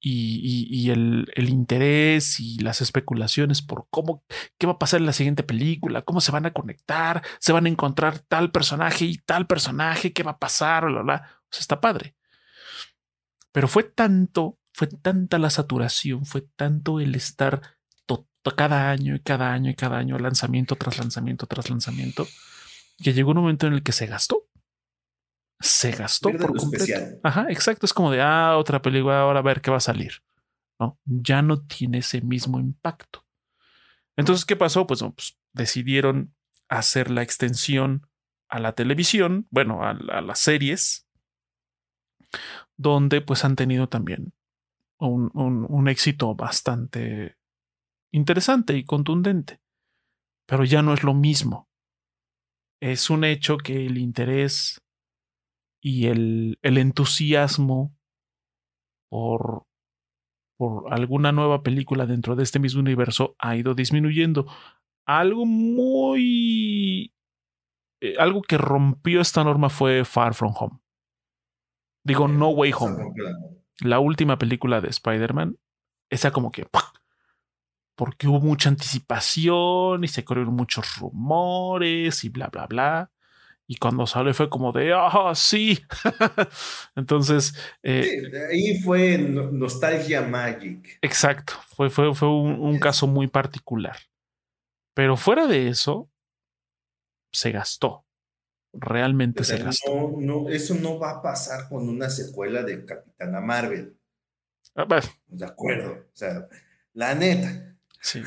y, el, interés y las especulaciones por cómo, qué va a pasar en la siguiente película, cómo se van a conectar, se van a encontrar tal personaje y tal personaje, qué va a pasar, bla, bla. O sea, está padre. Pero fue tanto fue tanta la saturación, fue tanto el estar cada año y cada año y cada año, lanzamiento tras lanzamiento tras lanzamiento, que llegó un momento en el que se gastó. Se gastó por completo. Ajá, exacto. Es como de, ah, otra película, ahora a ver qué va a salir. No, ya no tiene ese mismo impacto. Entonces, ¿qué pasó? Pues, pues decidieron hacer la extensión a la televisión, bueno, a, a las series, donde pues han tenido también un, éxito bastante interesante y contundente. Pero ya no es lo mismo. Es un hecho que el interés y el, el entusiasmo por, por alguna nueva película dentro de este mismo universo ha ido disminuyendo. Algo muy... Eh, algo que rompió esta norma fue Far From Home. Digo, No Way Home la última película de Spider-Man, esa como que... Porque hubo mucha anticipación y se corrieron muchos rumores y bla, bla, bla. Y cuando salió fue como de, ah, sí. Entonces. Eh, ahí fue Nostalgia Magic. Exacto. Fue, fue, fue un, caso muy particular. Pero fuera de eso, se gastó. Realmente se gastó. No, no, eso no va a pasar con una secuela de Capitana Marvel. Ah, bueno, De acuerdo. O sea, la neta. Sí.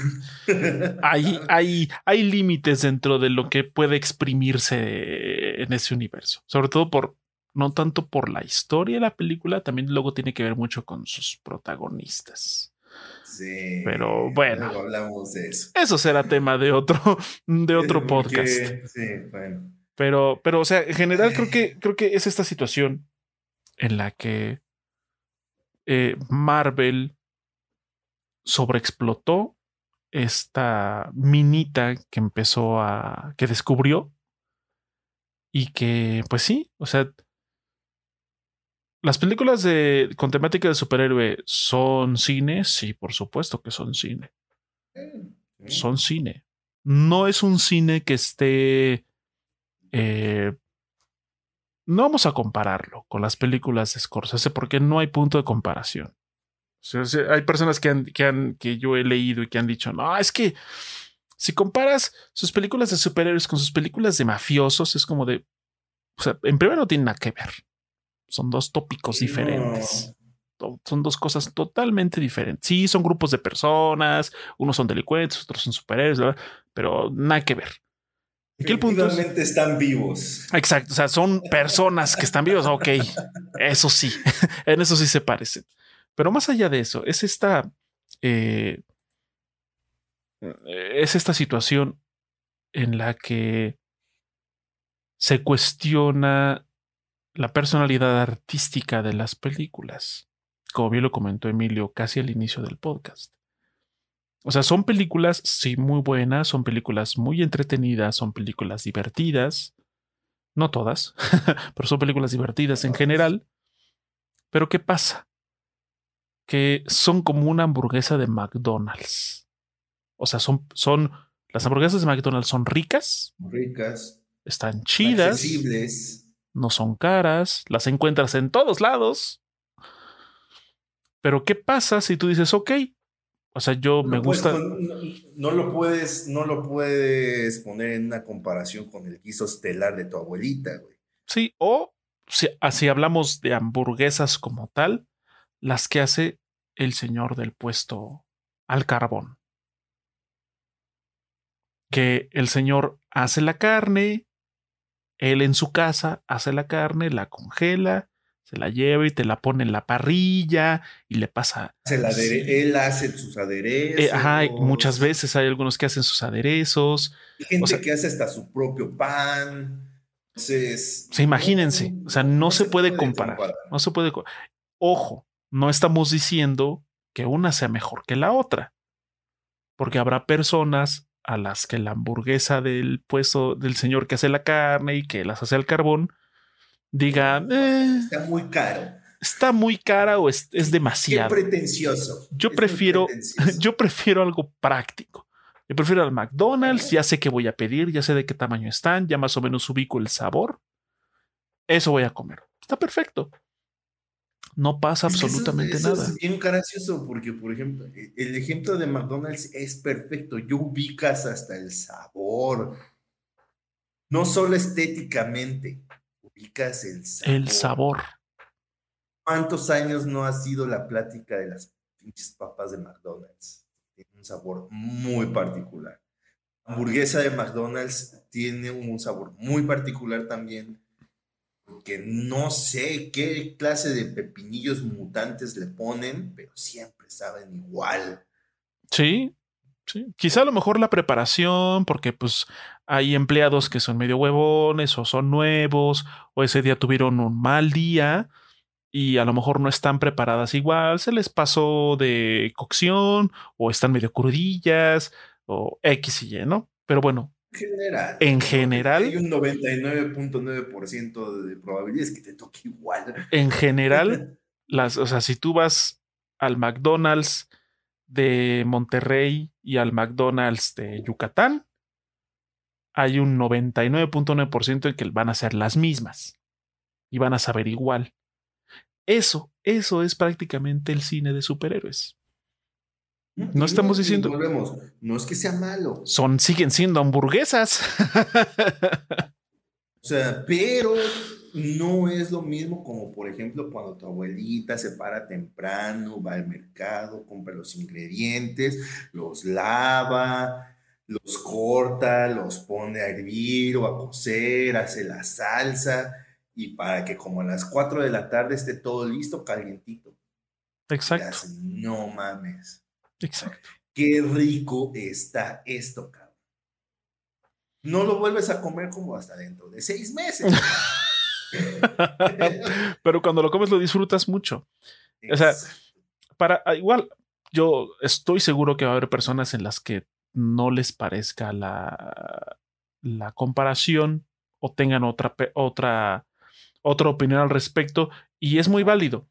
hay, hay, hay límites dentro de lo que puede exprimirse en ese universo. Sobre todo por, no tanto por la historia de la película, también luego tiene que ver mucho con sus protagonistas. Sí. Pero bueno. luego hablamos de eso. Eso será tema de otro, de otro Porque- podcast. Sí, bueno. Pero, pero, o sea, en general creo que, creo que es esta situación en la que eh, Marvel sobreexplotó esta minita que empezó a. que descubrió. Y que, pues sí, o sea. Las películas de, con temática de superhéroe son cine, sí, por supuesto que son cine son cine. No es un cine que esté. eh, no vamos a compararlo con las películas de Scorsese porque no hay punto de comparación. O sea, hay personas que, han, que, han, que yo he leído y que han dicho, no, es que si comparas sus películas de superhéroes con sus películas de mafiosos, es como de. O sea, en primero no tienen nada que ver. Son dos tópicos diferentes son dos cosas totalmente diferentes. Sí, son grupos de personas, unos son delincuentes, otros son superhéroes, pero nada que ver. Aquí el punto es- están vivos. Exacto, o sea, son personas que están vivas, ok, eso sí, en eso sí se parecen. Pero más allá de eso, es esta, eh, es esta situación en la que se cuestiona la personalidad artística de las películas, como bien lo comentó Emilio casi al inicio del podcast. O sea, son películas, sí, muy buenas, son películas muy entretenidas, son películas divertidas, no todas, pero son películas divertidas en general. Pero ¿qué pasa? Que son como una hamburguesa de McDonald's. O sea, son, son las hamburguesas de McDonald's son ricas, Ricas. están chidas, Accesibles. no son caras, las encuentras en todos lados. Pero ¿qué pasa si tú dices, ok, o sea, yo No me gusta... no, no lo puedes, no lo puedes poner en una comparación con el guiso estelar de tu abuelita, güey. Sí, o si, así hablamos de hamburguesas como tal, las que hace el señor del puesto al carbón. Que el señor hace la carne, él en su casa hace la carne, la congela, se la lleva y te la pone en la parrilla y le pasa. El Él hace sus aderezos. Eh, ajá, y muchas veces hay algunos que hacen sus aderezos. Hay gente o sea- que hace hasta su propio pan. Entonces. O sea, imagínense, o sea, no, se, puede, comparar, No se puede. Ojo, no estamos diciendo que una sea mejor que la otra. Porque habrá personas a las que la hamburguesa del puesto del señor que hace la carne y que las hace al carbón diga, "Eh, Está muy caro. está muy cara o es, es Qué demasiado. pretencioso. Yo Es prefiero- pretencioso. Yo prefiero algo práctico. Yo prefiero al McDonald's, ya sé qué voy a pedir, ya sé de qué tamaño están, ya más o menos ubico el sabor. Eso voy a comer. Está perfecto. No pasa Es que eso- absolutamente eso nada. Es bien gracioso porque, por ejemplo, e- el ejemplo de McDonald's es perfecto. Yo ubicas hasta el sabor. No solo estéticamente, ubicas el sabor. El sabor. ¿Cuántos años no ha sido la plática de las pinches papas de McDonald's? Tiene un sabor muy particular. La hamburguesa de McDonald's tiene un sabor muy particular también. Porque no sé qué clase de pepinillos mutantes le ponen, pero siempre saben igual. Sí, sí. Quizá a lo mejor la preparación, porque pues hay empleados que son medio huevones o son nuevos, o ese día tuvieron un mal día y a lo mejor no están preparadas igual, se les pasó de cocción o están medio crudillas o X y Y, ¿no? Pero bueno, En general. En general- Hay un 99.9% de probabilidades que te toque igual. en general, las, o sea, si tú vas al McDonald's de Monterrey y al McDonald's de Yucatán, hay un 99.9% en que van a ser las mismas y van a saber igual. Eso, eso es prácticamente el cine de superhéroes. No estamos diciendo. Volvemos. No es que sea malo. Son, siguen siendo hamburguesas. o sea, pero no es lo mismo como, por ejemplo, cuando tu abuelita se para temprano, va al mercado, compra los ingredientes, los lava, los corta, los pone a hervir o a cocer, hace la salsa y para que como a las 4 de la tarde esté todo listo, calientito. Exacto. no mames. Exacto. Qué rico está esto, cabrón. No lo vuelves a comer como hasta dentro de seis meses. Pero cuando lo comes lo disfrutas mucho. O sea, para ah, igual, yo estoy seguro que va a haber personas en las que no les parezca la, la comparación o tengan otra, otra, otra opinión al respecto y es muy válido.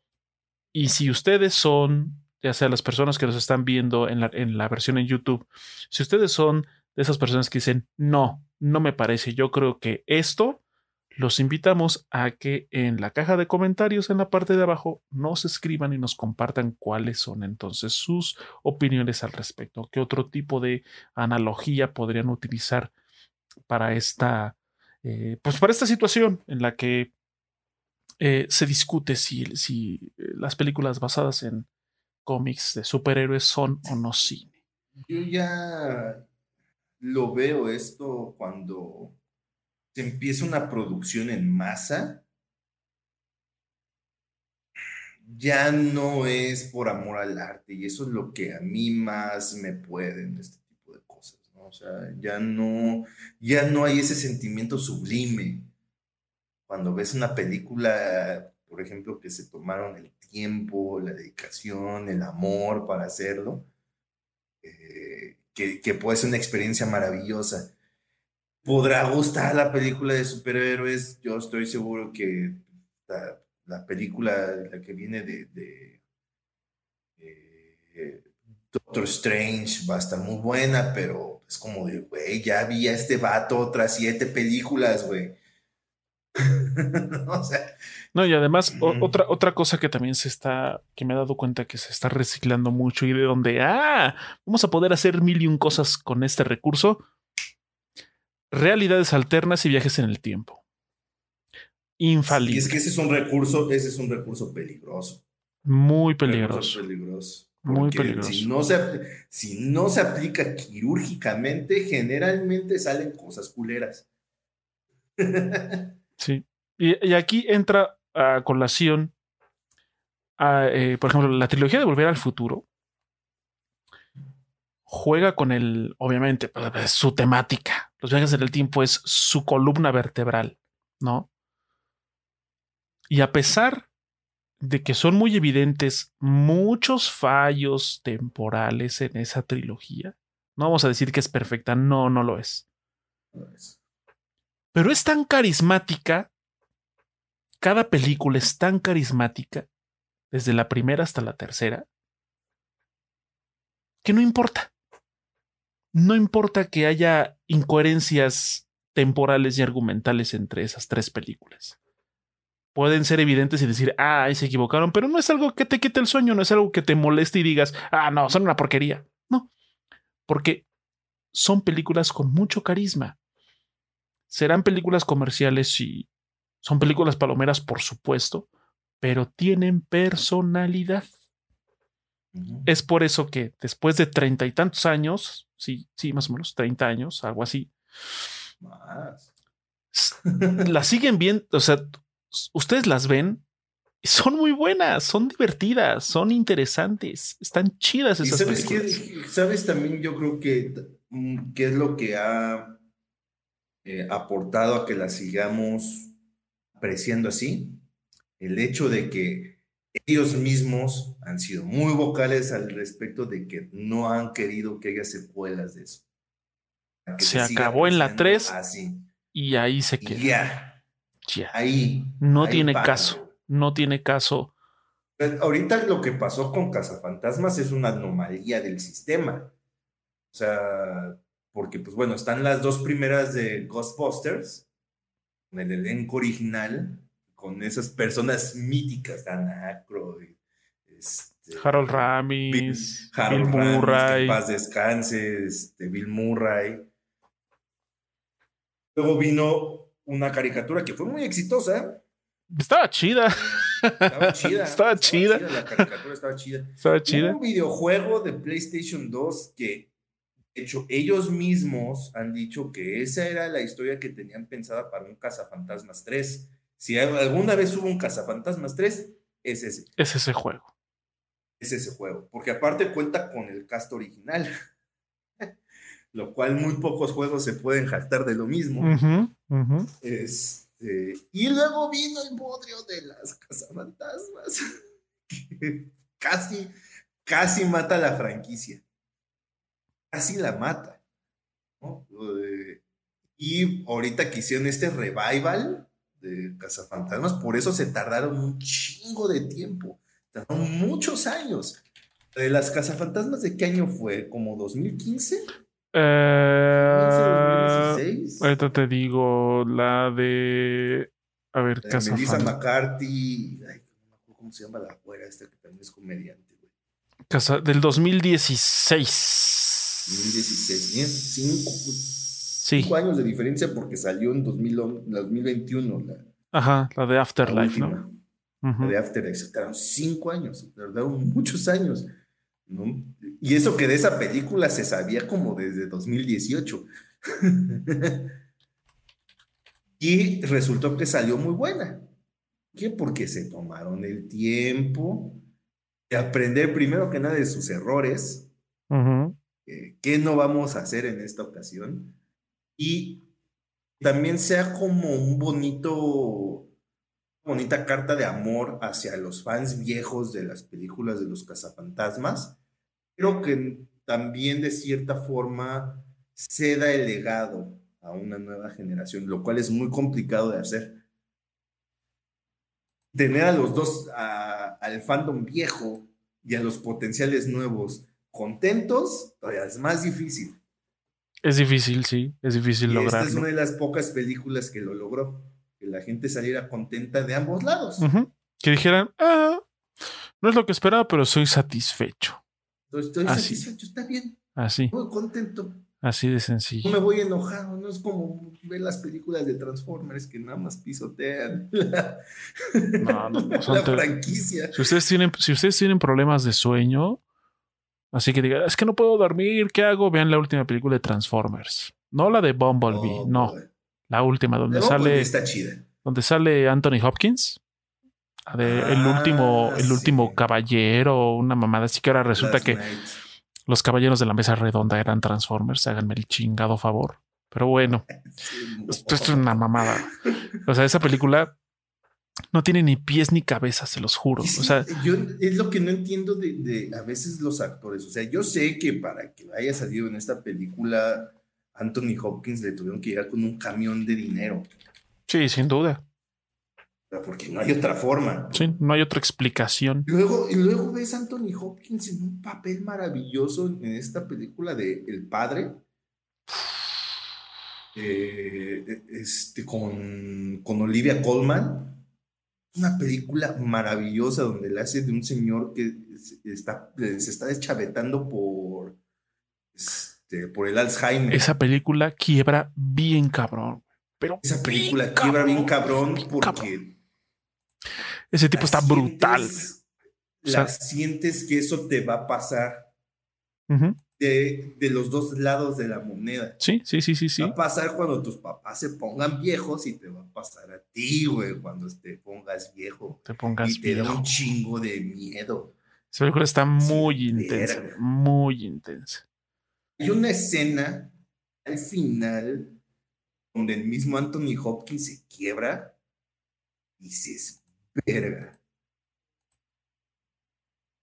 Y si ustedes son, ya sea las personas que nos están viendo en la, en la versión en YouTube, si ustedes son de esas personas que dicen, no, no me parece, yo creo que esto los invitamos a que en la caja de comentarios en la parte de abajo nos escriban y nos compartan cuáles son entonces sus opiniones al respecto, qué otro tipo de analogía podrían utilizar para esta, eh, pues para esta situación en la que eh, se discute si, si eh, las películas basadas en cómics de superhéroes son o no cine. Yo ya lo veo esto cuando se empieza una producción en masa, ya no es por amor al arte y eso es lo que a mí más me puede en este tipo de cosas, ¿no? O sea, ya no, ya no hay ese sentimiento sublime. Cuando ves una película, por ejemplo, que se tomaron el tiempo, la dedicación, el amor para hacerlo, eh, que, puede ser una experiencia maravillosa podrá gustar la película de superhéroes. Yo estoy seguro que la, película, la que viene de, Doctor Strange va a estar muy buena, pero es como de, güey, ya vi este vato otras siete películas, güey. o sea, no, y además, otra, otra cosa que también se está, que me he dado cuenta que se está reciclando mucho y de donde, ah, vamos a poder hacer mil y un cosas con este recurso realidades alternas y viajes en el tiempo. Infalible. Y es que ese es un recurso, ese es un recurso peligroso. Muy peligroso. peligroso. Muy peligroso. Si no, se, si no se aplica quirúrgicamente, generalmente salen cosas culeras. sí. Y, aquí entra a colación, eh, por ejemplo, la trilogía de Volver al Futuro juega con el, obviamente, pues, su temática los viajes en el tiempo es su columna vertebral, ¿no? Y a pesar de que son muy evidentes muchos fallos temporales en esa trilogía, no vamos a decir que es perfecta, no, no lo es. Pero es tan carismática, cada película es tan carismática, desde la primera hasta la tercera, que no importa no importa que haya incoherencias temporales y argumentales entre esas tres películas. Pueden ser evidentes y decir, ah, ahí se equivocaron, pero no es algo que te quite el sueño, no es algo que te moleste y digas, ah, no, son una porquería. No, porque son películas con mucho carisma. Serán películas comerciales y son películas palomeras, por supuesto, pero tienen personalidad. Es por eso que después de treinta y tantos años, sí, sí, más o menos, 30 años, algo así. Más. La siguen viendo, o sea, ustedes las ven y son muy buenas, son divertidas, son interesantes, están chidas esas sabes sabes también yo creo que mm, qué es lo que ha eh, aportado a que la sigamos apreciando así, el hecho de que ellos mismos han sido muy vocales al respecto de que no han querido que haya secuelas de eso. se, acabó en la 3 y ahí se quedó. Ya. ya. Ahí. No tiene caso. No tiene caso. Pues, ahorita lo que pasó con Cazafantasmas es una anomalía del sistema. O sea, porque pues bueno, están las dos primeras de Ghostbusters, en el elenco original, con esas personas míticas, Dan Aykroyd, este, Harold Ramis, Harold Bill Ramis, que Murray. en paz descanse, este, Bill Murray. Luego vino una caricatura que fue muy exitosa. Estaba chida. Estaba chida. Estaba chida. La caricatura estaba chida. Estaba chida. un videojuego de PlayStation 2 que, hecho, ellos mismos han dicho que esa era la historia que tenían pensada para un Cazafantasmas 3. Si alguna vez hubo un Cazafantasmas 3, es ese, Es ese juego. es ese juego. Porque aparte cuenta con el cast original. Lo cual muy pocos juegos se pueden jactar de lo mismo. Este, y luego vino el bodrio de las cazafantasmas, que casi, casi mata la franquicia. Casi la mata. ¿no? Eh, y ahorita que hicieron este revival de cazafantasmas, por eso se tardaron un chingo de tiempo. Tardaron muchos años. De las cazafantasmas, ¿de qué año fue? ¿Como 2015? Eh, 2016? ahorita te digo la de. A ver, De Casa Melissa Fan- McCarthy. Ay, no me acuerdo ¿Cómo se llama la güera esta que también es comediante, güey? Casa- del 2016. 2016. Bien, cinco, Sí, cinco años de diferencia porque salió en 2000 la 2021 la, ajá, la de la Afterlife, última. ¿no? La de Afterlife. Tardaron cinco años. Tardaron muchos años. ¿no? Y eso que de esa película se sabía como desde 2018. y resultó que salió muy buena. ¿Qué? Porque se tomaron el tiempo de aprender primero que nada de sus errores, Ujú. Eh, qué no vamos a hacer en esta ocasión, y también sea como un bonito, bonita carta de amor hacia los fans viejos de las películas de los cazafantasmas, pero que también de cierta forma ceda el legado a una nueva generación, lo cual es muy complicado de hacer. Tener a los dos, a- al fandom viejo y a los potenciales nuevos contentos, todavía es más difícil. Es difícil, sí, es difícil Y esta es lograrlo. una de las pocas películas que lo logró, que la gente saliera contenta de ambos lados. Que dijeran, ah, no es lo que esperaba, pero soy satisfecho. Estoy Así. satisfecho, está bien, Así, muy contento. así de No sencillo. me voy enojado, no es como ver las películas de Transformers que nada más pisotean la, No, no, no, la franquicia. Si ustedes tienen, si ustedes tienen problemas de sueño, así que digan, es que no puedo dormir, ¿qué hago? Vean la última película de Transformers. No la de Bumblebee, Oh, no, boy. la última, donde sale, está chida. donde sale Anthony Hopkins. El Ah, último, el último caballero, una mamada. Así que ahora resulta Last que Night. los caballeros de la mesa redonda eran Transformers. Háganme el chingado favor. Pero bueno, Sí, esto es una mamada. O sea, esa película no tiene ni pies ni cabeza, se los juro. O sea, yo es lo que no entiendo de, de a veces los actores. O sea, yo sé que para que haya salido en esta película, Anthony Hopkins le tuvieron que llegar con un camión de dinero. sí, sin duda. Porque no hay otra forma. Sí, no hay otra explicación. Y luego, y luego ves a Anthony Hopkins en un papel maravilloso en esta película de El Padre. eh, este, con, con Olivia Colman. Una película maravillosa donde le hace de un señor que se está, se está deschavetando por, este, por el Alzheimer. Esa película quiebra bien cabrón. Pero Esa película bien quiebra bien cabrón bien porque Ese tipo la está brutal. sientes- O sea- La sientes que eso te va a pasar Ujú. De, de los dos lados de la moneda. Sí, sí, sí, sí, sí. Va a pasar cuando tus papás se pongan viejos y te va a pasar a ti, güey, cuando te pongas viejo. Te pongas Y te da un chingo de miedo. Esa película está muy Sí, intensa, verga. muy intensa. Hay una escena al final donde el mismo Anthony Hopkins se quiebra y se verga.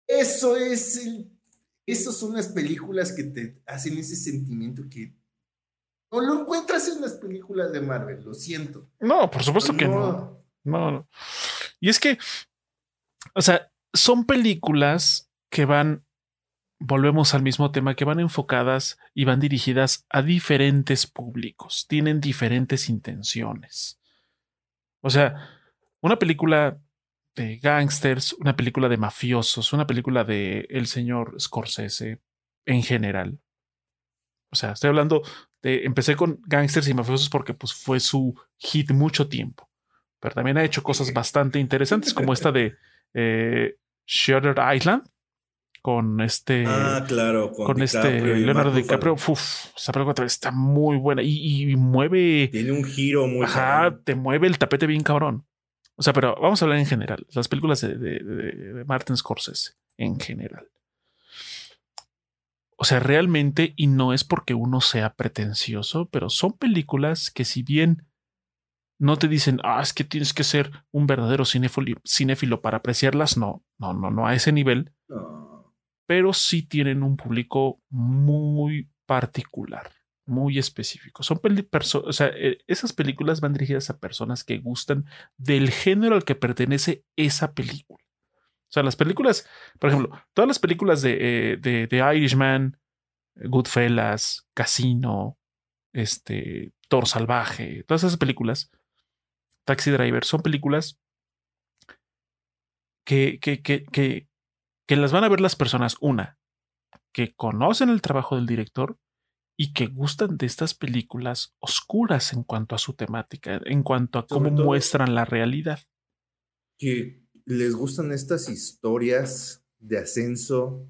Eso es el. Esas son las películas que te hacen ese sentimiento que no lo encuentras en las películas de Marvel, lo siento. No, por supuesto que no. No, no. Y es que, o sea, son películas que van, volvemos al mismo tema, que van enfocadas y van dirigidas a diferentes públicos, tienen diferentes intenciones. O sea, una película de gangsters, una película de mafiosos, una película de el señor Scorsese en general. O sea, estoy hablando de, empecé con gangsters y mafiosos porque pues fue su hit mucho tiempo, pero también ha hecho cosas bastante interesantes como esta de eh, Shutter Island con este ah, claro, con, este Leonardo DiCaprio. Uf, esa película está muy buena y, mueve. Tiene un giro muy. Ajá, te mueve el tapete bien cabrón. O sea, pero vamos a hablar en general. Las películas de, de Martin Scorsese en general. O sea, realmente, y no es porque uno sea pretencioso, pero son películas que si bien no te dicen, ah, es que tienes que ser un verdadero cinéfilo, para apreciarlas, no, no, no, no a ese nivel. Pero sí tienen un público muy particular, muy específico. Son o sea, eh, esas películas van dirigidas a personas que gustan del género al que pertenece esa película. O sea, las películas, por ejemplo, todas las películas de, eh, de, Irishman, Goodfellas, Casino, este, Thor Salvaje, todas esas películas, Taxi Driver, son películas que, que, que, que, que las van a ver las personas, una, que conocen el trabajo del director y que gustan de estas películas oscuras en cuanto a su temática, en cuanto a cómo muestran la realidad. Que les gustan estas historias de ascenso,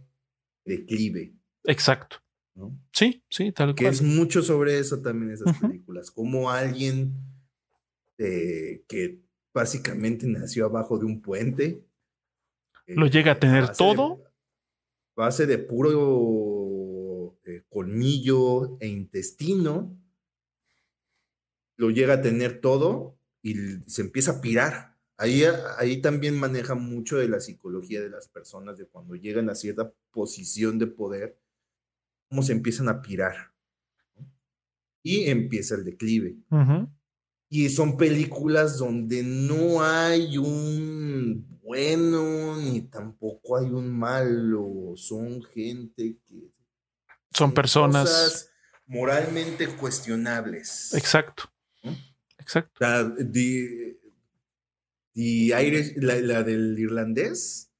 declive. Exacto. Sí, sí, tal que es mucho sobre eso también esas películas. Como alguien eh, que básicamente nació abajo de un puente. Lo llega a tener todo. base de puro eh, colmillo e intestino. Lo llega a tener todo y se empieza a pirar Ahí, ahí también maneja mucho de la psicología de las personas, de cuando llegan a cierta posición de poder, cómo se empiezan a pirar. Y empieza el declive. Y son películas donde no hay un bueno ni tampoco hay un malo. Son gente que... Son personas... moralmente cuestionables. Exacto. Exacto. Y Irish, la, del irlandés,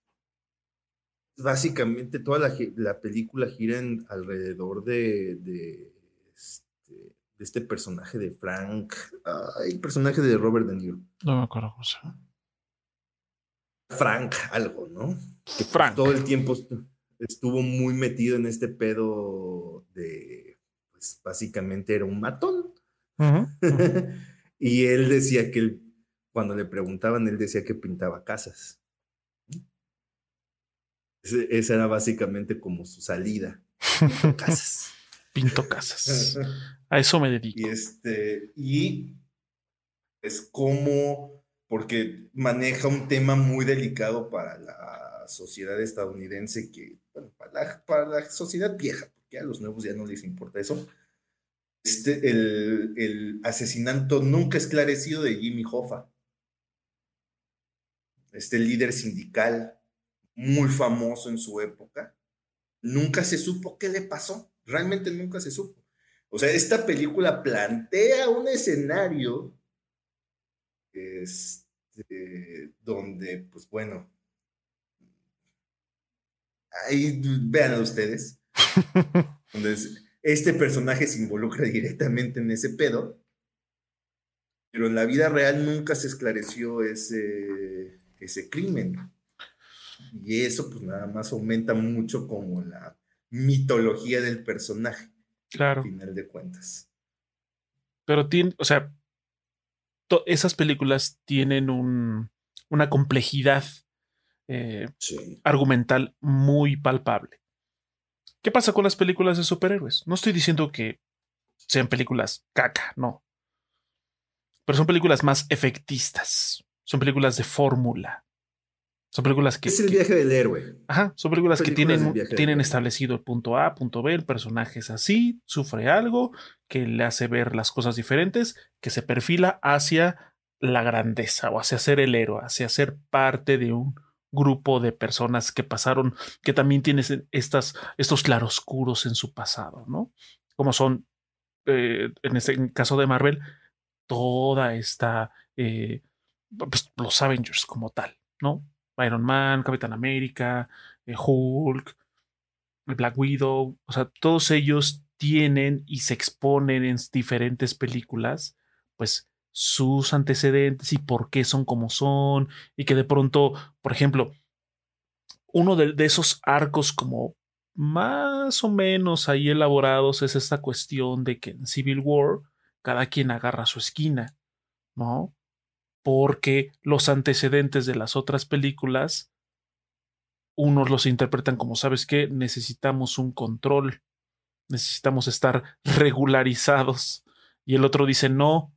básicamente toda la, la película gira alrededor de, de, este, de, este, personaje de Frank, el personaje de Robert De Niro. No me acuerdo cómo se llama. Frank, algo, ¿no? Que Frank. Todo el tiempo estuvo muy metido en este pedo de, pues básicamente era un matón. y él decía que el cuando le preguntaban, él decía que pintaba casas. esa era básicamente como su salida. Pinto casas. Pinto casas. A eso me dedico. Y este, y es como, porque maneja un tema muy delicado para la sociedad estadounidense, que, para la, sociedad vieja, porque a los nuevos ya no les importa eso. Este, el, el asesinato nunca esclarecido de Jimmy Hoffa este líder sindical muy famoso en su época, nunca se supo qué le pasó, realmente nunca se supo. O sea, esta película plantea un escenario este, donde, pues bueno, ahí vean ustedes, donde este personaje se involucra directamente en ese pedo, pero en la vida real nunca se esclareció ese, ese crimen. Y eso pues nada más aumenta mucho como la mitología del personaje. Claro. Al final de cuentas. Pero tiene, o sea, esas películas tienen un, una complejidad eh, argumental muy palpable. ¿Qué pasa con las películas de superhéroes? No estoy diciendo que sean películas caca, no. Pero son películas más efectistas. Son películas de fórmula. Son películas que. Es el viaje del héroe. Ajá, son películas, que tienen, tienen establecido el punto A, punto B, el personaje es así, sufre algo, que le hace ver las cosas diferentes, que se perfila hacia la grandeza o hacia ser el héroe, hacia ser parte de un grupo de personas que pasaron, que también tienen estas, estos claroscuros en su pasado, ¿no? Como son, eh, en este caso de Marvel, toda esta. Eh, pues, los Avengers como tal. ¿no? Iron Man, Capitán América, eh, Hulk, Black Widow, o sea, todos ellos tienen y se exponen en diferentes películas, pues sus antecedentes y por qué son como son, y que de pronto, por ejemplo, uno de, esos arcos como más o menos ahí elaborados es esta cuestión de que en Civil War cada quien agarra su esquina, ¿no? Porque los antecedentes de las otras películas, unos los interpretan como, ¿sabes qué? Necesitamos un control, necesitamos estar regularizados. Y el otro dice, no,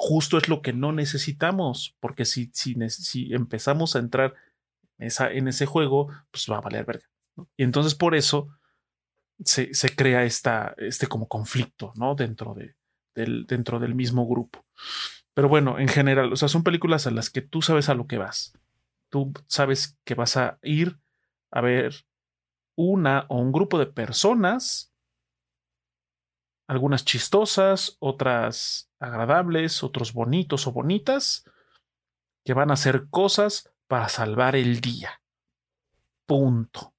justo es lo que no necesitamos, porque si, si, empezamos a entrar en ese juego, pues va a valer verga. Y entonces por eso se, se, crea esta, este como conflicto, ¿no? Dentro, de, del, dentro del mismo grupo. Pero bueno, en general, o sea, son películas a las que tú sabes a lo que vas. Tú sabes que vas a ir a ver una o un grupo de personas, algunas chistosas, otras agradables, otros bonitos o bonitas, que van a hacer cosas para salvar el día. Punto.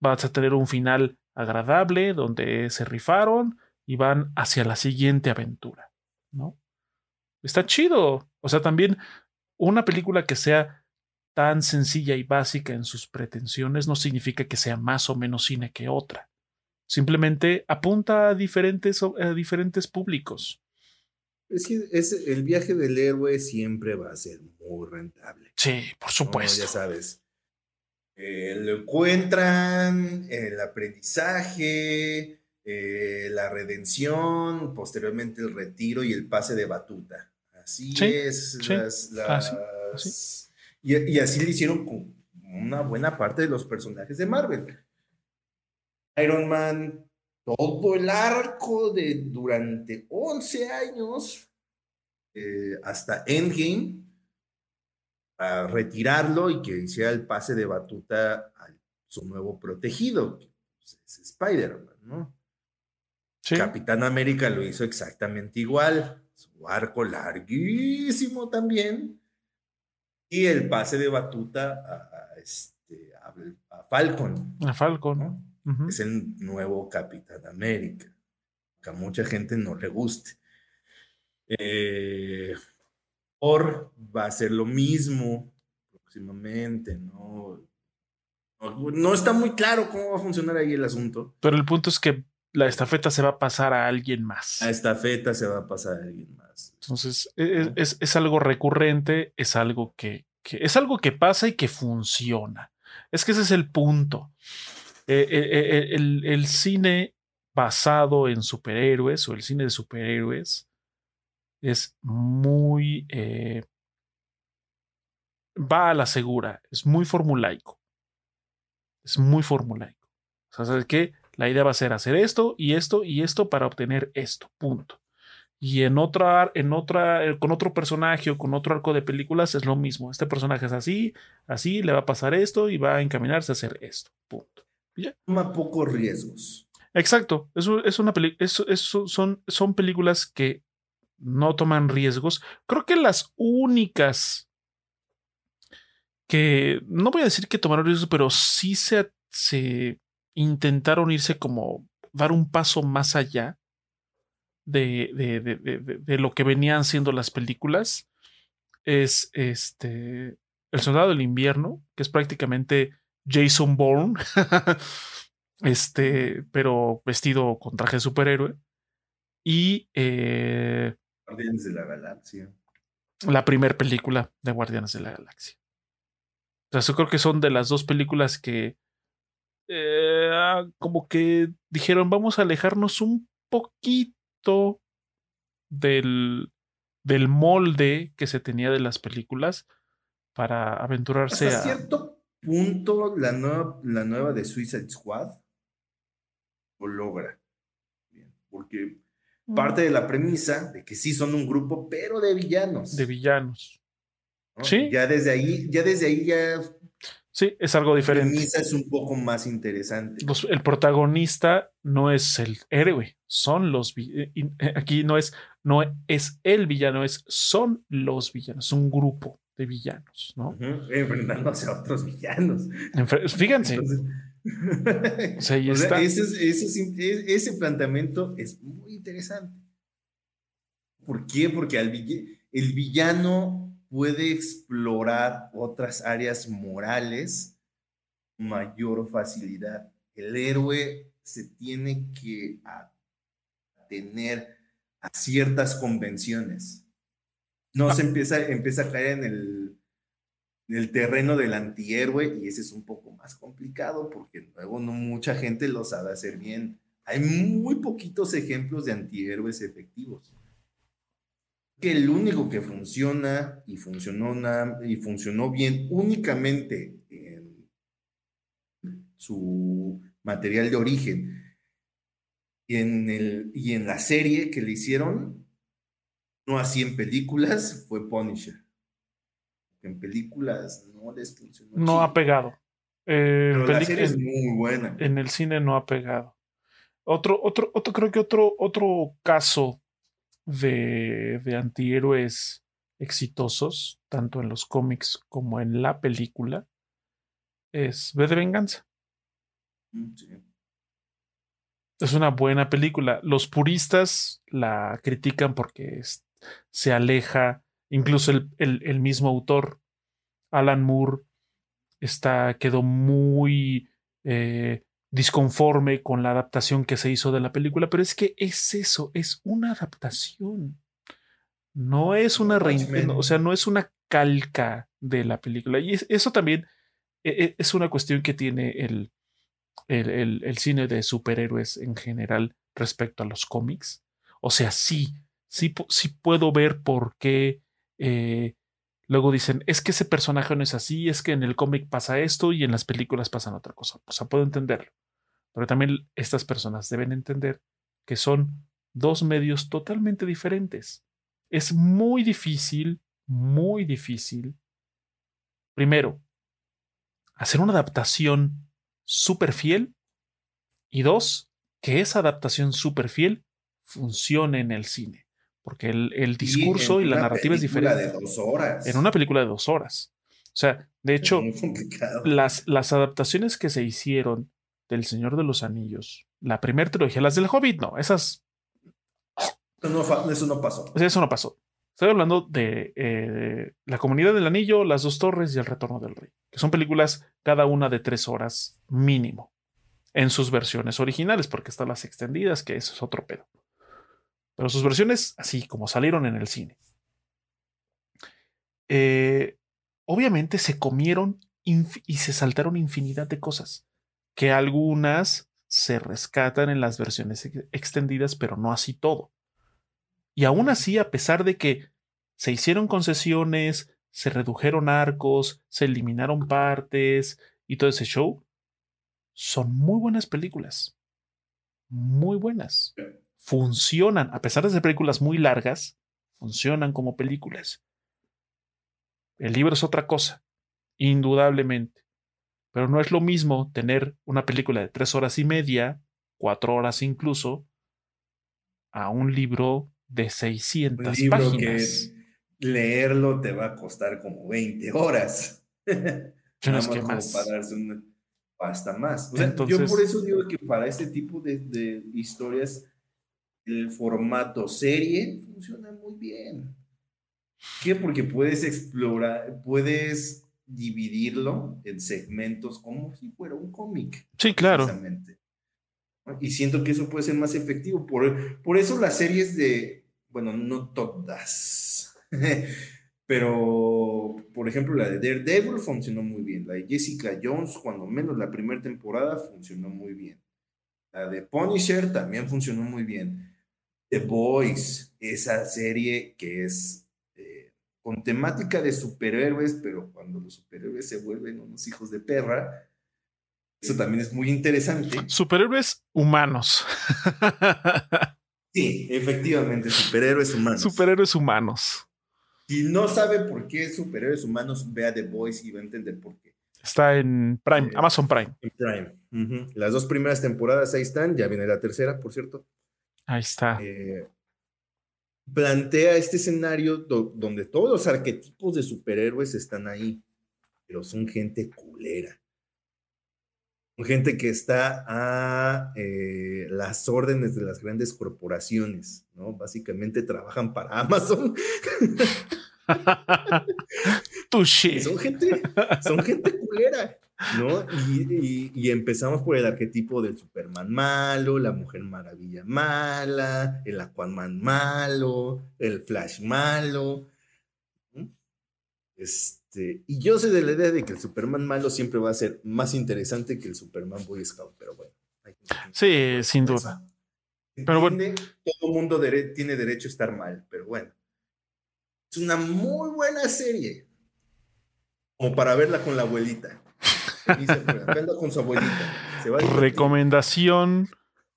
Vas a tener un final agradable donde se rifaron y van hacia la siguiente aventura, ¿no? Está chido. O sea, también una película que sea tan sencilla y básica en sus pretensiones no significa que sea más o menos cine que otra. Simplemente apunta a diferentes, a diferentes públicos. Es que es, el viaje del héroe siempre va a ser muy rentable. Sí, por supuesto. ya sabes. Eh, lo encuentran, el aprendizaje, eh, la redención, posteriormente el retiro y el pase de batuta. Así es. Y, y, así le hicieron con una buena parte de los personajes de Marvel. Iron Man, todo el arco de durante 11 años eh, hasta Endgame a retirarlo y que hiciera el pase de batuta a su nuevo protegido, pues, es Spider-Man, ¿no? Capitán América lo hizo exactamente igual, su arco larguísimo también, y el pase de batuta a, este, a, Falcon. A Falcon, Es el nuevo Capitán América, que a mucha gente no le guste. Eh, Or va a ser lo mismo próximamente, ¿no? ¿no? está muy claro cómo va a funcionar ahí el asunto. Pero el punto es que la estafeta se va a pasar a alguien más. La estafeta se va a pasar a alguien más. Entonces, e, e, es, algo recurrente, es algo que, es algo que pasa y que funciona. Es que ese es el punto. Eh, eh, eh, el, cine basado en superhéroes o el cine de superhéroes es muy... Va a la segura, es muy formulaico. Es muy formulaico. O sea, ¿sabes qué? La idea va a ser hacer esto y esto y esto para obtener esto, punto. Y en otra, en otra, con otro personaje o con otro arco de películas es lo mismo. Este personaje es así, así, le va a pasar esto y va a encaminarse a hacer esto, punto. Toma pocos riesgos. Exacto. Eso es una eso, eso son, son películas que no toman riesgos. Creo que las únicas que, no voy a decir que tomaron riesgos, pero sí se, se intentaron irse como dar un paso más allá de, de, de, de, lo que venían siendo las películas. Es este El Soldado del Invierno, que es prácticamente Jason Bourne, este, pero vestido con traje de superhéroe. Y eh, Guardianes de la Galaxia. La primera película de Guardianes de la Galaxia. O sea, yo creo que son de las dos películas que eh, como que dijeron vamos a alejarnos un poquito del, del molde que se tenía de las películas para aventurarse Hasta a cierto punto la nueva, la nueva de Suicide Squad lo logra. porque parte de la premisa de que sí son un grupo, pero de villanos. De villanos. Sí. Ya desde ahí, ya desde ahí ya. Sí, es algo diferente. La premisa es un poco más interesante. el protagonista no es el héroe, son los eh, eh, aquí no es no es el villano, es son los villanos, un grupo. De villanos, ¿no? Enfrentándose a otros villanos. Fíjense. ese, planteamiento es muy interesante. ¿Por qué? Porque el villano puede explorar otras áreas morales mayor facilidad. El héroe se tiene que tener a ciertas convenciones. No ah. se empieza, empieza a caer en el, en el terreno del antihéroe y ese es un poco más complicado porque luego no mucha gente lo sabe hacer bien. Hay muy poquitos ejemplos de antihéroes efectivos. Que el único que funciona y funcionó, y funcionó bien únicamente en su material de origen y en, el, y en la serie que le hicieron, no así en películas, fue Punisher. En películas no les funcionó. No ha pegado. Eh, Pero la serie es muy buena. En el cine no ha pegado. Otro, otro, otro, creo que otro, otro caso de, de antihéroes exitosos, tanto en los cómics como en la película, es V de Venganza. Mm, es una buena película. Los puristas la critican porque se aleja, incluso el, mismo autor, Alan Moore, está, quedó muy eh, disconforme con la adaptación que se hizo de la película, pero es que es eso, es una adaptación. No es una o sea, no es una calca de la película. Y eso también e, e, es una cuestión que tiene el, el, cine de superhéroes en general respecto a los cómics. O sea, sí, sí, puedo ver por qué eh, luego dicen, es que ese personaje no es así, es que en el cómic pasa esto y en las películas pasan otra cosa. O sea, puedo entenderlo. Pero también estas personas deben entender que son dos medios totalmente diferentes. Es muy difícil, muy difícil, primero, hacer una adaptación súper fiel. Y dos, que esa adaptación súper fiel funcione en el cine. Porque el, discurso y, la narrativa es diferente. De dos horas. En una película de dos horas. O sea, de hecho, las, las adaptaciones que se hicieron del Señor de los Anillos, la primera trilogía, las del Hobbit, no, esas. eso no pasó. Eso no pasó. Estoy hablando de eh, La Comunidad del Anillo, Las Dos Torres y El Retorno del Rey, que son películas cada una de tres horas mínimo en sus versiones originales, porque están las extendidas, que eso es otro pedo. Pero sus versiones, así como salieron en el cine. Eh, obviamente se comieron y se saltaron infinidad de cosas, que algunas se rescatan en las versiones extendidas, pero no así todo. Y aún así, a pesar de que se hicieron concesiones, se redujeron arcos, se eliminaron partes y todo ese show, son muy buenas películas. Muy buenas. Funcionan, a pesar de ser películas muy largas, funcionan como películas. El libro es otra cosa, indudablemente. Pero no es lo mismo tener una película de tres horas y media, cuatro horas incluso, a un libro de 600 páginas. Que leerlo te va a costar como 20 horas. Yo no es que más. Una, hasta más. yo por eso digo que para este tipo de, de, historias el formato serie funciona muy bien. ¿Qué? Porque puedes explorar, puedes dividirlo en segmentos como si fuera un cómic. Sí, claro. Y siento que eso puede ser más efectivo. Por, por eso las series de, bueno, no todas, pero por ejemplo la de Daredevil funcionó muy bien, la de Jessica Jones, cuando menos la primera temporada, funcionó muy bien. La de Punisher también funcionó muy bien. The Boys, esa serie que es eh, con temática de superhéroes, pero cuando los superhéroes se vuelven unos hijos de perra, eso también es muy interesante. Superhéroes humanos. Sí, efectivamente, superhéroes humanos. Superhéroes humanos. Si no sabe por qué superhéroes humanos, vea The Voice y va a entender por qué. Está en Prime, eh, Amazon Prime. En Prime. Las dos primeras temporadas ahí están, ya viene la tercera, por cierto. Ahí está. Eh, plantea este escenario donde todos los arquetipos de superhéroes están ahí, pero son gente culera. Son gente que está a eh, las órdenes de las grandes corporaciones, ¿no? Básicamente trabajan para Amazon. son gente, son gente culera. ¿No? Y, empezamos por el arquetipo del Superman malo, la Mujer Maravilla mala, el Aquaman malo, el Flash malo. Este, y yo soy de la idea de que el Superman malo siempre va a ser más interesante que el Superman Boy Scout, pero bueno. Sí, sin duda. Pero bueno. Todo mundo tiene derecho a estar mal, pero bueno. Es una muy buena serie. Como para verla con la abuelita con su abuelita. Recomendación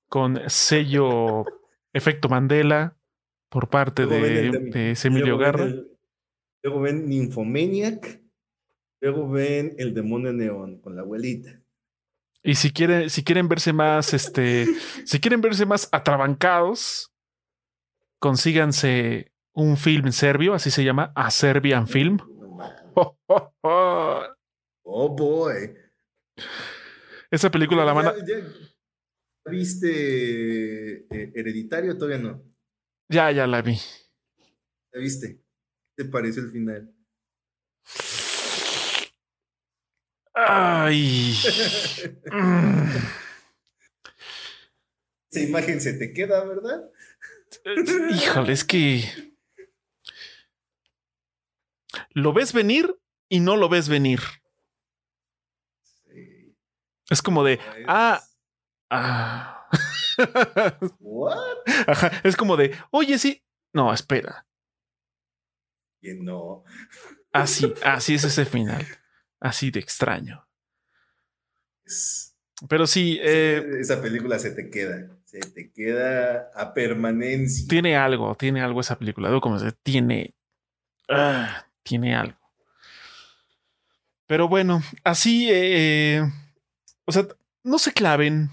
con sello Efecto Mandela por parte de, de Emilio Garra. luego ven Nymphomaniac. Luego ven El Demonio Neón con la abuelita. Y si quieren, si quieren verse más, este, si quieren verse más atrabancados, consíganse un film serbio, así se llama, A Serbian Film. Oh boy. Esa película la manda. ¿Viste eh, Hereditario? Todavía no. Ya, ya la vi. ¿La viste? ¿Qué te pareció el final? Ay. Esa imagen se te queda, ¿verdad? Híjole, es que. Lo ves venir y no lo ves venir. Es como de, ah, ah. What? es como de, oye, sí. No, espera. Que no. Así, así es ese final. Así de extraño. Pero sí. Eh, esa película se te queda. Se te queda a permanencia. Tiene algo, tiene algo esa película. Como se tiene. Ah, tiene algo. Pero bueno, así. Eh, o sea, no se claven.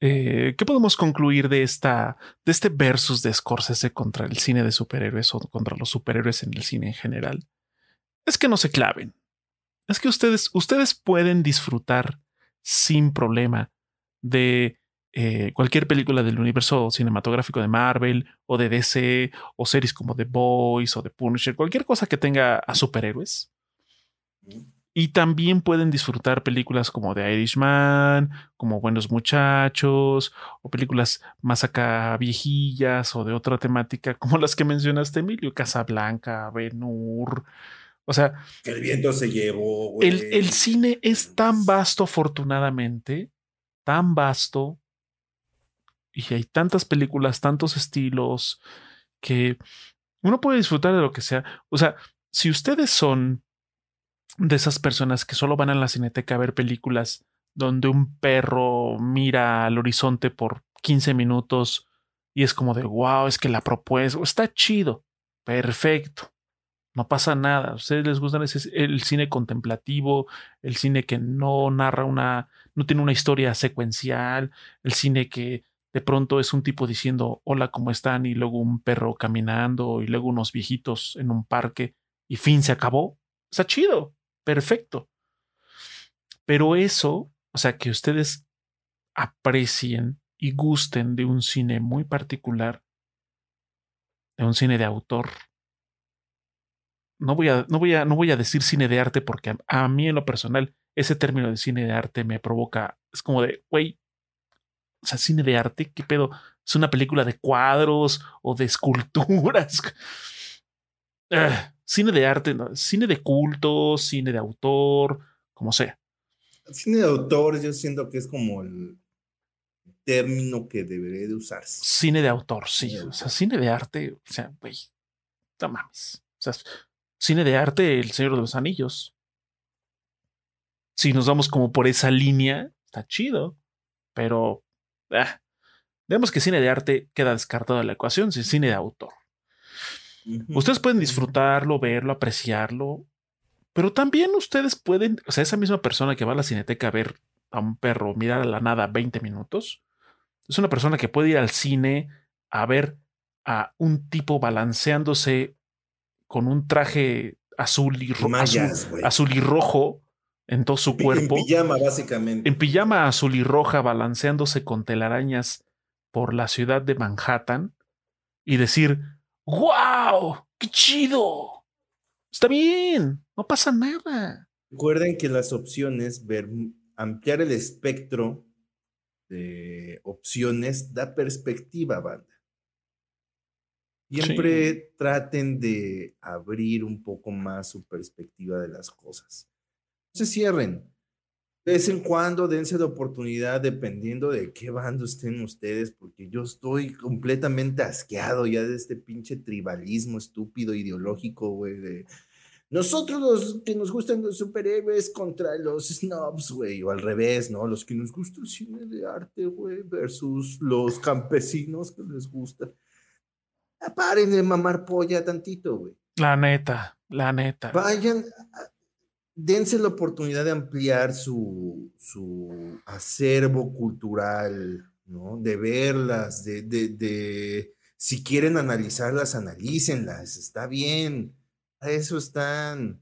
Eh, ¿Qué podemos concluir de esta, de este versus de Scorsese contra el cine de superhéroes o contra los superhéroes en el cine en general? Es que no se claven. Es que ustedes, ustedes pueden disfrutar sin problema de eh, cualquier película del universo cinematográfico de Marvel o de DC o series como The Boys o The Punisher, cualquier cosa que tenga a superhéroes. Y también pueden disfrutar películas como The Irishman, como Buenos Muchachos, o películas más acá viejillas o de otra temática, como las que mencionaste, Emilio, Casablanca, Ben-Hur. O sea, el viento se llevó. El, el cine es tan vasto, afortunadamente, tan vasto, y hay tantas películas, tantos estilos, que uno puede disfrutar de lo que sea. O sea, si ustedes son de esas personas que solo van a la cineteca a ver películas donde un perro mira al horizonte por 15 minutos y es como de, wow, es que la propuesta está chido, perfecto, no pasa nada. A ustedes les gusta el cine contemplativo, el cine que no narra una, no tiene una historia secuencial, el cine que de pronto es un tipo diciendo hola, ¿cómo están? y luego un perro caminando y luego unos viejitos en un parque y fin se acabó. Está chido perfecto. Pero eso, o sea, que ustedes aprecien y gusten de un cine muy particular, de un cine de autor. No voy a, no voy a, no voy a decir cine de arte porque a, mí en lo personal ese término de cine de arte me provoca, es como de, güey, o sea, cine de arte, ¿qué pedo? ¿Es una película de cuadros o de esculturas? Ah, cine de arte, cine de culto, cine de autor, como sea. Cine de autor, yo siento que es como el término que debería de usarse. Cine de autor, sí. O sea, cine de arte, o sea, güey, no mames. O sea, cine de arte, El Señor de los Anillos. Si nos vamos como por esa línea, está chido. Pero, ah, vemos que cine de arte queda descartado de la ecuación, si cine de autor. Ustedes pueden disfrutarlo, verlo, apreciarlo, pero también ustedes pueden, o sea, esa misma persona que va a la cineteca a ver a un perro mirar a la nada 20 minutos, es una persona que puede ir al cine a ver a un tipo balanceándose con un traje azul y, azul, y rojo en todo su cuerpo. En pijama, básicamente. En pijama azul y roja, balanceándose con telarañas por la ciudad de Manhattan y decir, ¡Wow! ¡Qué chido! Está bien, no pasa nada. Recuerden que las opciones, ver, ampliar el espectro de opciones da perspectiva, banda. Siempre traten de abrir un poco más su perspectiva de las cosas. No se cierren. De vez en cuando dense la oportunidad dependiendo de qué bando estén ustedes, porque yo estoy completamente asqueado ya de este pinche tribalismo estúpido ideológico, güey, de nosotros los que nos gustan los superhéroes contra los snobs, güey, o al revés, ¿no? Los que nos gusta el cine de arte, güey, versus los campesinos que les gusta. Paren de mamar polla tantito, güey. La neta, la neta. Vayan, dense la oportunidad de ampliar su, su acervo cultural, ¿no? De verlas, de, de, de, si quieren analizarlas, analícenlas, está bien. A eso están.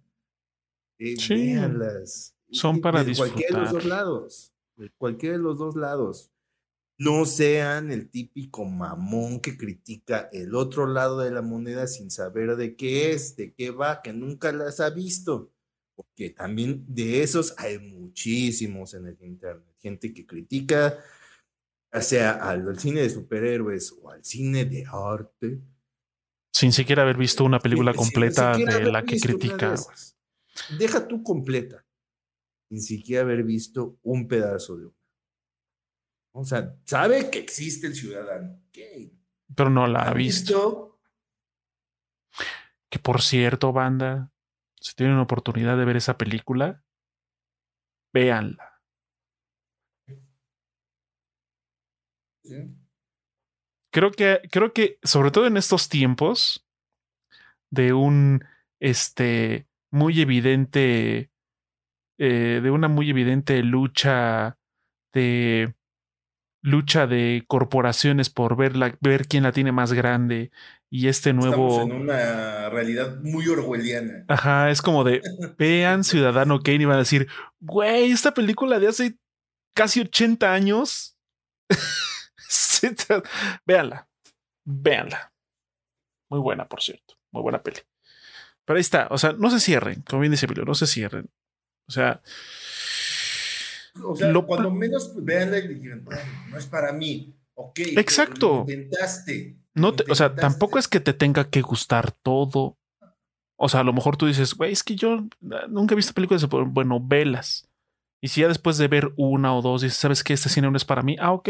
Eh, sí, Son para de Cualquiera de los dos lados. De cualquiera de los dos lados. No sean el típico mamón que critica el otro lado de la moneda sin saber de qué es, de qué va, que nunca las ha visto. Porque también de esos hay muchísimos en el internet. Gente que critica, ya sea al, cine de superhéroes o al cine de arte. Sin siquiera haber visto una película completa de la que critica. Deja tú completa. Sin siquiera haber visto un pedazo de una. O sea, sabe que existe el ciudadano. Pero no la ha visto? Que por cierto, banda, si tienen oportunidad de ver esa película, véanla. Creo que, creo que, sobre todo en estos tiempos, de un este muy evidente, eh, de una muy evidente lucha de lucha de corporaciones por ver, ver quién la tiene más grande y este nuevo... Estamos en una realidad muy orwelliana. Ajá, es como de, vean Ciudadano Kane y van a decir, güey, esta película de hace casi 80 años. véanla, véanla. Muy buena, por cierto, muy buena peli. Pero ahí está, o sea, no se cierren, como bien dice Emilio, no se cierren. O sea, o sea, cuando menos veanla y digan, no es para mí. Ok. Exacto. intentaste. No o sea, tampoco es que te tenga que gustar todo. O sea, a lo mejor tú dices, güey, es que yo nunca he visto películas de bueno, velas. Y si ya después de ver una o dos dices, ¿sabes qué? Este cine no es para mí. Ah, ok.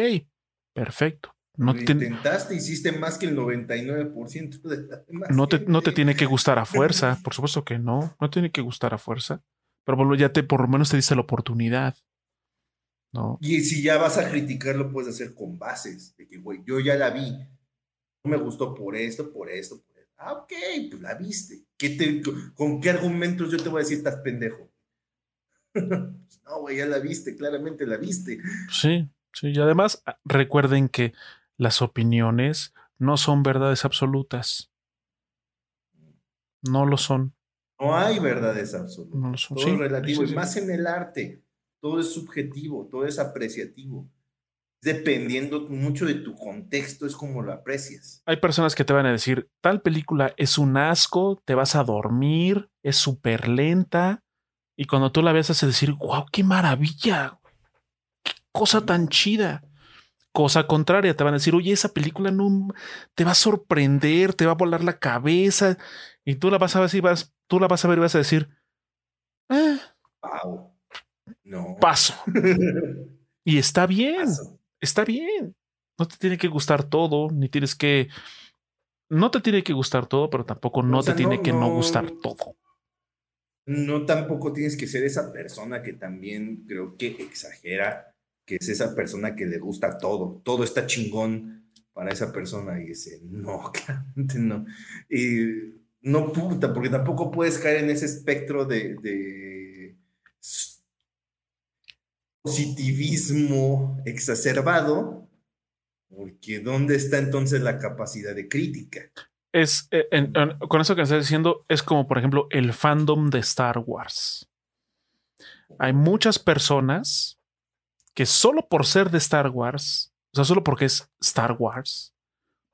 Perfecto. No te intentaste, hiciste más que el 99% de la no te, no te tiene que gustar a fuerza, por supuesto que no, no tiene que gustar a fuerza, pero ya te por lo menos te dice la oportunidad. Y si ya vas a criticar, lo puedes hacer con bases, de que, güey, yo ya la vi, no me gustó por esto, por esto, por esto. Ah, ok, pues la viste. ¿Qué te, ¿Con qué argumentos yo te voy a decir, estás pendejo? no, güey, ya la viste, claramente la viste. Sí, sí, y además ah, recuerden que las opiniones no son verdades absolutas. No lo son. No hay verdades absolutas. No lo son. Todo es relativo, y más en el arte todo es subjetivo, todo es apreciativo. Dependiendo mucho de tu contexto, es como lo aprecias. Hay personas que te van a decir, tal película es un asco, te vas a dormir, es súper lenta. Y cuando tú la ves, hace decir, wow, qué maravilla, qué cosa tan chida. Cosa contraria, te van a decir, oye, esa película no te va a sorprender, te va a volar la cabeza. Y tú la vas a ver y vas, tú la vas a ver y vas a decir, eh, wow. No. Paso. y está bien. Está bien. No te tiene que gustar todo, ni tienes que. No te tiene que gustar todo, pero tampoco no te tiene que no, gustar todo. No tampoco tienes que ser esa persona que también creo que exagera, que es esa persona que le gusta todo. Todo está chingón para esa persona y dice, no, claramente no. Y no puta, porque tampoco puedes caer en ese espectro de positivismo exacerbado Porque ¿dónde está entonces la capacidad de crítica? Es, eh, con eso que estás diciendo, es como, por ejemplo, el fandom de Star Wars. Hay muchas personas que solo por ser de Star Wars, o sea, solo porque es Star Wars,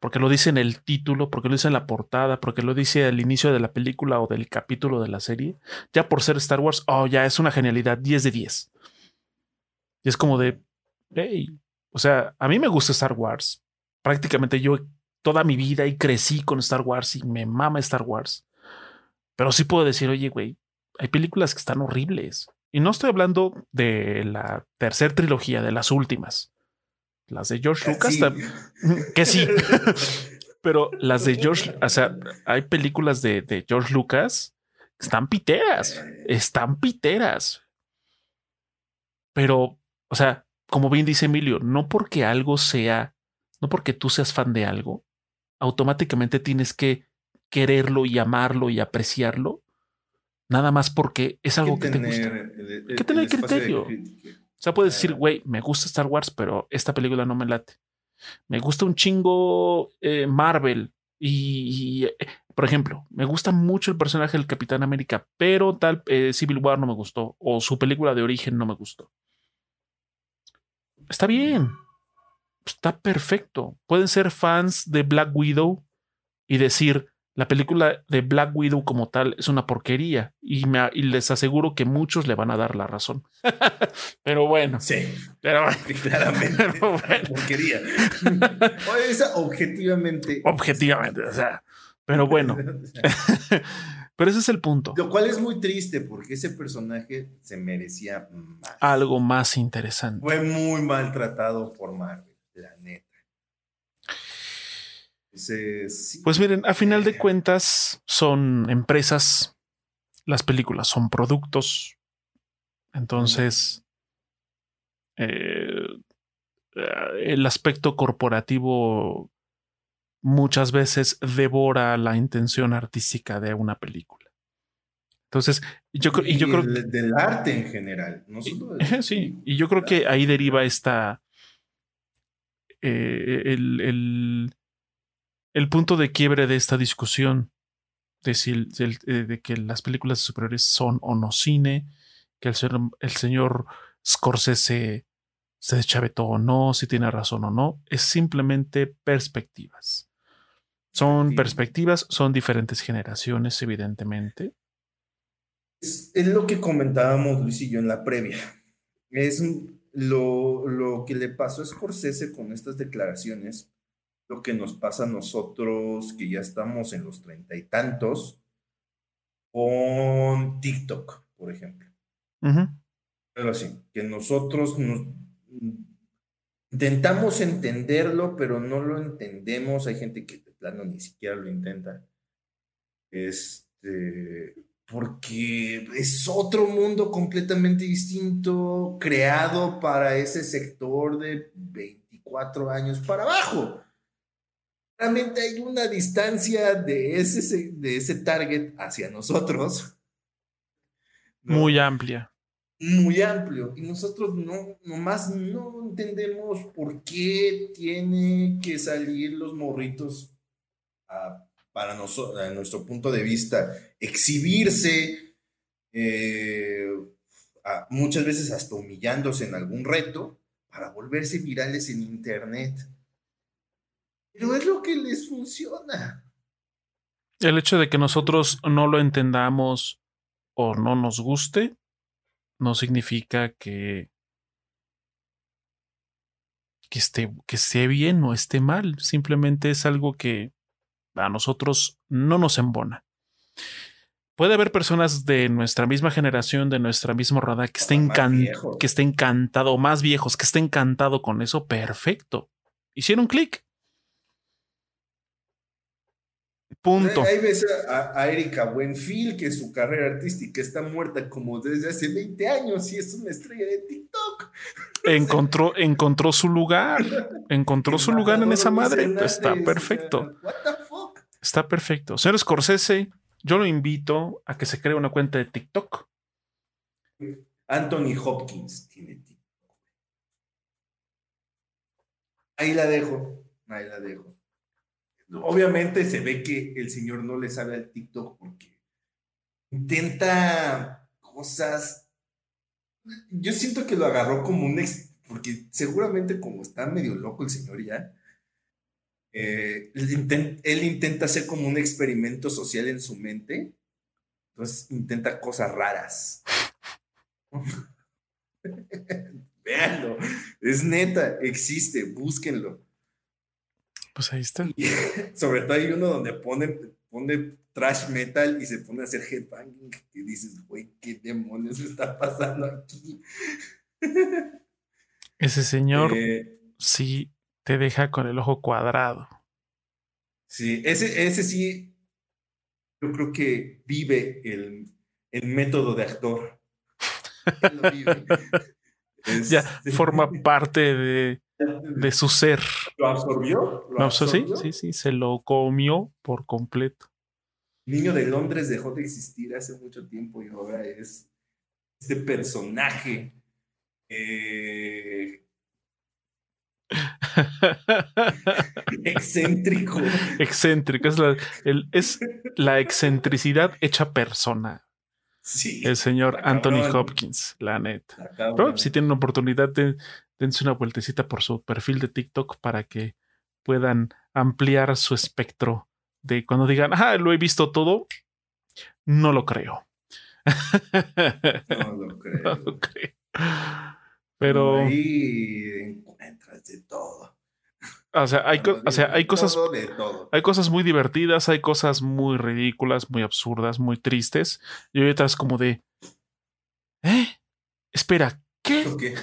porque lo dice en el título, porque lo dice en la portada, porque lo dice al inicio de la película o del capítulo de la serie, ya por ser Star Wars, oh, ya es una genialidad, 10 de 10. Y es como de, hey, o sea, a mí me gusta Star Wars. Prácticamente yo toda mi vida y crecí con Star Wars y me mama Star Wars. Pero sí puedo decir, oye, güey, hay películas que están horribles. Y no estoy hablando de la tercera trilogía, de las últimas. Las de George Lucas, que sí. Pero las de George, o sea, hay películas de, de George Lucas que están piteras, están piteras. Pero, o sea, como bien dice Emilio, no porque algo sea, no porque tú seas fan de algo, automáticamente tienes que quererlo y amarlo y apreciarlo, nada más porque es algo que, te gusta. Hay que tener criterio. O sea, puedes decir, güey, me gusta Star Wars, pero esta película no me late. Me gusta un chingo eh, Marvel y, eh, por ejemplo, me gusta mucho el personaje del Capitán América, pero tal eh, Civil War no me gustó o su película de origen no me gustó. Está bien, está perfecto. Pueden ser fans de Black Widow y decir, la película de Black Widow como tal es una porquería y, me, les aseguro que muchos le van a dar la razón. pero bueno. Sí. Pero claramente. Porquería. esa objetivamente. Objetivamente, o sea. Pero bueno. Pero ese es el punto. Lo cual es muy triste porque ese personaje se merecía más. Algo más interesante. Fue muy maltratado por Marvel, la neta. Pues miren, a final de cuentas son empresas, las películas son productos, entonces eh, el aspecto corporativo muchas veces devora la intención artística de una película. Entonces, yo, y yo creo del arte en general, no Sí, y yo creo que ahí deriva esta eh, el, el punto de quiebre de esta discusión de, eh, de, que las películas superiores son o no cine, que el, el señor Scorsese se deschavetó o no, si tiene razón o no, es simplemente perspectivas. Son perspectivas, son diferentes generaciones, evidentemente. Es, lo que comentábamos Luis y yo en la previa. Es lo, lo que le pasó a Scorsese con estas declaraciones lo que nos pasa a nosotros que ya estamos en los treinta y tantos con TikTok, por ejemplo. Pero así, que nosotros nos, intentamos entenderlo, pero no lo entendemos. Hay gente que plano ni siquiera lo intenta. Este, porque es otro mundo completamente distinto, creado para ese sector de 24 años para abajo realmente hay una distancia de ese, de ese target hacia nosotros. Muy amplia. Muy amplio. Y nosotros no, nomás no entendemos por qué tiene que salir los morritos para nuestro punto de vista, exhibirse, eh, muchas veces hasta humillándose en algún reto, para volverse virales en Internet. Pero es lo que les funciona. El hecho de que nosotros no lo entendamos o no nos guste no significa que, que, esté, que esté bien o esté mal. Simplemente es algo que a nosotros no nos embona. Puede haber personas de nuestra misma generación, de nuestra misma roda, que estén, que esté encantado, o más viejos, que esté encantado con eso. Perfecto. Hicieron clic. Punto. Ahí ves a, Erika Buenfil, que su carrera artística está muerta como desde hace 20 años y es una estrella de TikTok. Encontró, encontró su lugar. Encontró su lugar en esa madre. está perfecto. Está perfecto. Señor Scorsese, yo lo invito a que se cree una cuenta de TikTok. Anthony Hopkins tiene TikTok. Ahí la dejo, ahí la dejo. Obviamente se ve que el señor no le sabe al TikTok porque intenta cosas. Yo siento que lo agarró como un ex, porque seguramente como está medio loco el señor ya, eh, él, intenta hacer como un experimento social en su mente, entonces intenta cosas raras. Véanlo, es neta, existe, búsquenlo. Pues ahí está. sobre todo hay uno donde pone, pone trash metal y se pone a hacer headbanging y dices, güey, ¿qué demonios está pasando aquí? Ese señor eh, sí te deja con el ojo cuadrado. Sí, ese, ese sí, yo creo que vive el, el método de actor. ya forma parte de, de, su ser. ¿Lo absorbió? ¿Lo absorbió? Sí, sí, sí, se lo comió por completo. Niño de Londres dejó de existir hace mucho tiempo y ahora es este personaje eh, excéntrico. Excéntrico. Es la, es la excentricidad hecha persona. Sí, el señor Anthony Hopkins, la neta. Pero si tienen oportunidad, dense una vueltecita por su perfil de TikTok para que puedan ampliar su espectro de cuando digan, ah, lo he visto todo. No lo creo. No lo creo. no lo creo. Pero. Ahí de todo. O sea, hay, o sea, hay cosas. Hay cosas muy divertidas, hay cosas muy ridículas, muy absurdas, muy tristes. Y hay otras como de. ¿Eh? Espera, ¿qué? qué?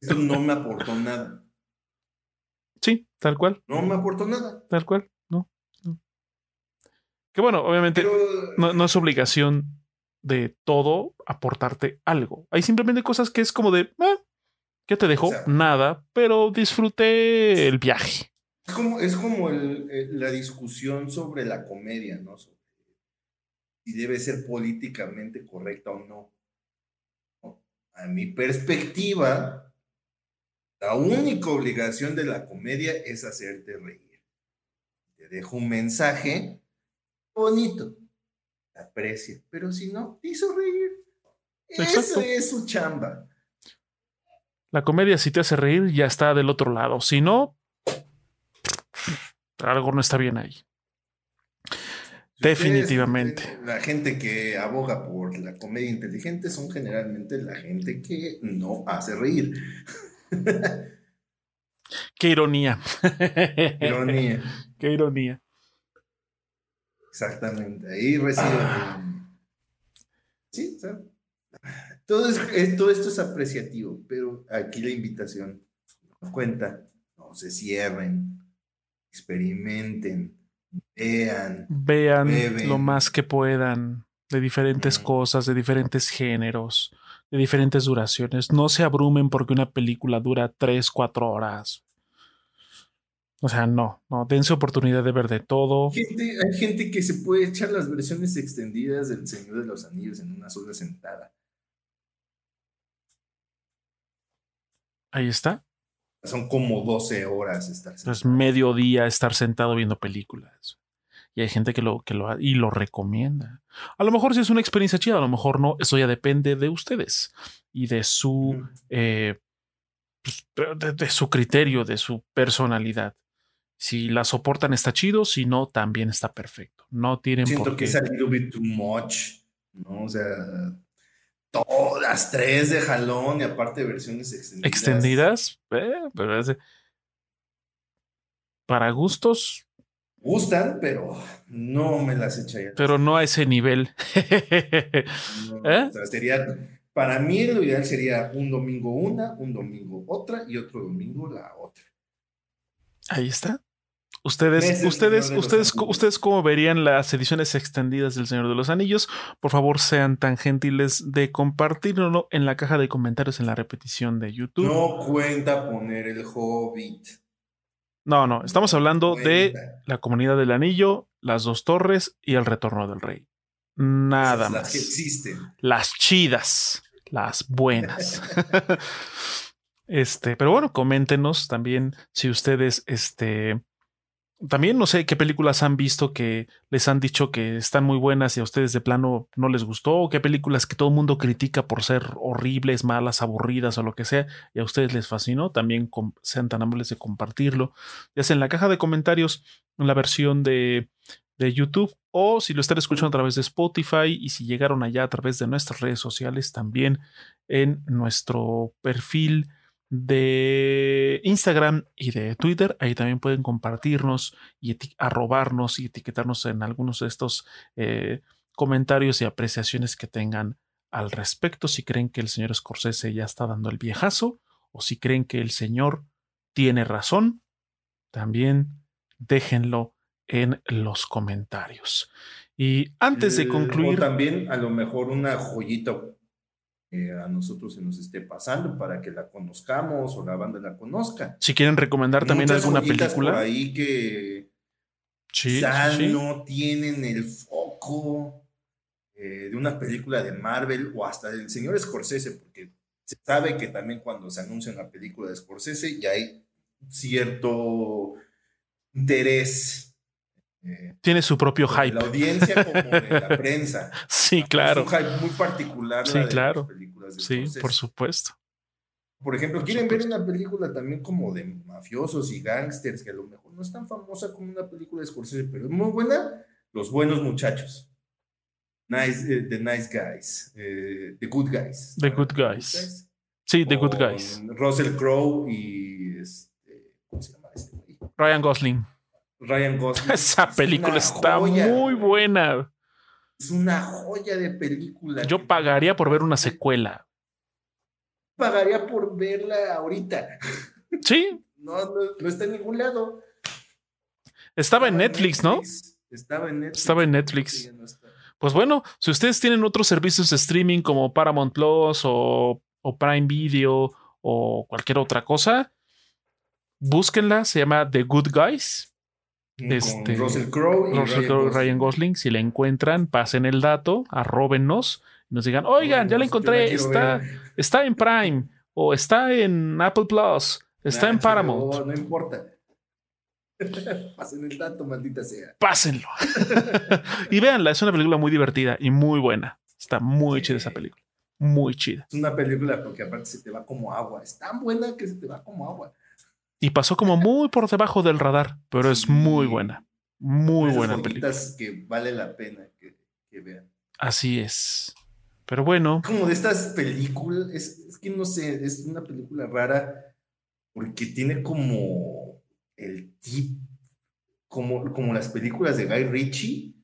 Esto no me aportó nada. Sí, tal cual. No me aportó nada. Tal cual, no. Que bueno, obviamente no, no, es obligación de todo aportarte algo. Hay simplemente cosas que es como de, ah, ¿qué te dejó? Nada, pero disfruté el viaje. Es como, es como la discusión sobre la comedia, ¿no? si debe ser políticamente correcta o no. A mi perspectiva, la única obligación de la comedia es hacerte reír. Te dejo un mensaje bonito aprecia, pero si no, te hizo reír. Eso es su chamba. La comedia, si te hace reír, ya está del otro lado. Si no, algo no está bien ahí. Definitivamente. la gente que aboga por la comedia inteligente son generalmente la gente que no hace reír. Qué ironía. Ironía. Qué ironía. Exactamente, ahí recibe. Sí, todo, es, todo esto es apreciativo, pero aquí la invitación, cuenta, no se cierren, experimenten, vean. Vean lo más que puedan de diferentes cosas, de diferentes géneros, de diferentes duraciones. No se abrumen porque una película dura 3, 4 horas. O sea, no, no, dense oportunidad de ver de todo. hay gente que se puede echar las versiones extendidas del Señor de los Anillos en una sola sentada. Ahí está. Son como 12 horas estar sentado. Es medio día estar sentado viendo películas. Y hay gente que lo, que lo, y lo recomienda. A lo mejor si es una experiencia chida, a lo mejor no. Eso ya depende de ustedes y de su, eh, pues, de su criterio, de su personalidad. Si la soportan está chido, si no, también está perfecto. No tienen Siento que es a little bit too much, ¿no? O sea, todas tres de jalón y aparte versiones extendidas. ¿Extendidas? Eh, pero para gustos. Gustan, pero no me las echaría. Pero no a ese nivel. ¿Eh? sería, para mí lo ideal sería un domingo una, un domingo otra y otro domingo la otra. Ahí está. Ustedes, ustedes, ustedes, ustedes, ¿cómo verían las ediciones extendidas del Señor de los Anillos? Por favor, sean tan gentiles de compartirlo en la caja de comentarios en la repetición de YouTube. No cuenta poner el Hobbit. No, no, estamos hablando de la comunidad del anillo, las dos torres y el retorno del rey. Nada más. Las que existen. Las chidas, las buenas. Este, pero bueno, coméntenos también si ustedes, este, también no sé qué películas han visto que les han dicho que están muy buenas y a ustedes de plano no les gustó, o qué películas que todo el mundo critica por ser horribles, malas, aburridas o lo que sea, y a ustedes les fascinó, también sean tan amables de compartirlo, ya sea en la caja de comentarios, en la versión de, de YouTube, o si lo están escuchando a través de Spotify, y si llegaron allá a través de nuestras redes sociales, también en nuestro perfil de Instagram y de Twitter. Ahí también pueden compartirnos y arrobarnos y etiquetarnos en algunos de estos eh, comentarios y apreciaciones que tengan al respecto. Si creen que el señor Scorsese ya está dando el viejazo o si creen que el señor tiene razón, también déjenlo en los comentarios. Y antes de concluir. también a lo mejor una joyita eh, a nosotros se nos esté pasando para que la conozcamos o la banda la conozca. Si quieren recomendar también alguna película. Por ahí que sí, no tienen el foco eh, de una película de Marvel o hasta del señor Scorsese, porque se sabe que también cuando se anuncia una película de Scorsese ya hay cierto interés eh, Tiene su propio hype. la audiencia como de la prensa. sí, claro. Es un hype muy particular. Sí, claro. sí, por supuesto. Por ejemplo, quieren ver una película también como de mafiosos y gángsters, que a lo mejor no es tan famosa como una película de Scorsese, pero es muy buena. Los buenos muchachos. Nice, eh, the Nice Guys. Eh, the Good Guys. The Good Guys. Sí, The Good Guys. Russell Crowe y este, ¿cómo se llama este Ryan Gosling. Ryan Gosling. Esa película está muy buena. Es una joya de película. Yo pagaría por ver una secuela. Pagaría por verla ahorita. Sí. No, no, está en ningún lado. Estaba, en Netflix, ¿no? Estaba en Netflix. Estaba en Netflix. pues bueno, si ustedes tienen otros servicios de streaming como Paramount Plus o, o Prime Video o cualquier otra cosa, búsquenla. Se llama The Good Guys este, Russell Crowe y Ryan, Gosling. Si la encuentran, pasen el dato, arróbennos y nos digan, oigan, ya la encontré, está, está en Prime o está en Apple Plus, está en Paramount. No, no importa. Pasen el dato, maldita sea. Pásenlo. y véanla, es una película muy divertida y muy buena. Está muy chida esa película. Muy chida. Es una película porque aparte se te va como agua. Es tan buena que se te va como agua. Y pasó como muy por debajo del radar, pero es muy buena. Muy buena película. que vale la pena que, vean. Así es. Pero bueno. Como de estas películas, es, que no sé, es una película rara porque tiene como el tip, como, como las películas de Guy Ritchie,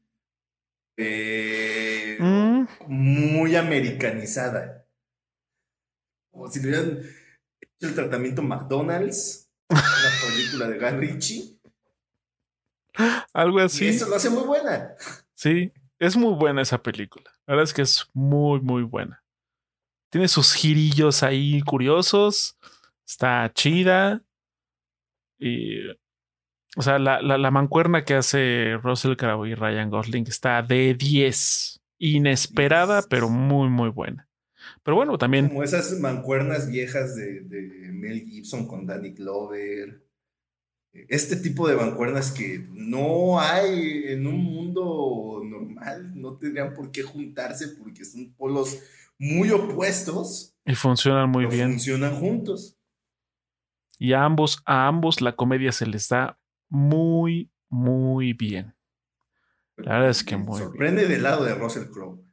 eh, mm. muy americanizada. Como si le hubieran hecho el tratamiento McDonald's la película de Guy Ritchie. Algo así. Y eso lo hace muy buena. Sí, es muy buena esa película. La verdad es que es muy, muy buena. Tiene sus girillos ahí curiosos. Está chida. Y. O sea, la, la, mancuerna que hace Russell Crowe y Ryan Gosling está de 10. Inesperada, pero muy, muy buena. Pero bueno, también. Como esas mancuernas viejas de, Mel Gibson con Danny Glover. Este tipo de mancuernas que no hay en un mundo normal, no tendrían por qué juntarse porque son polos muy opuestos. Y funcionan muy bien. Funcionan juntos. Y a ambos, a ambos la comedia se les da muy, muy bien. La verdad es que muy Sorprende del lado de Russell Crowe.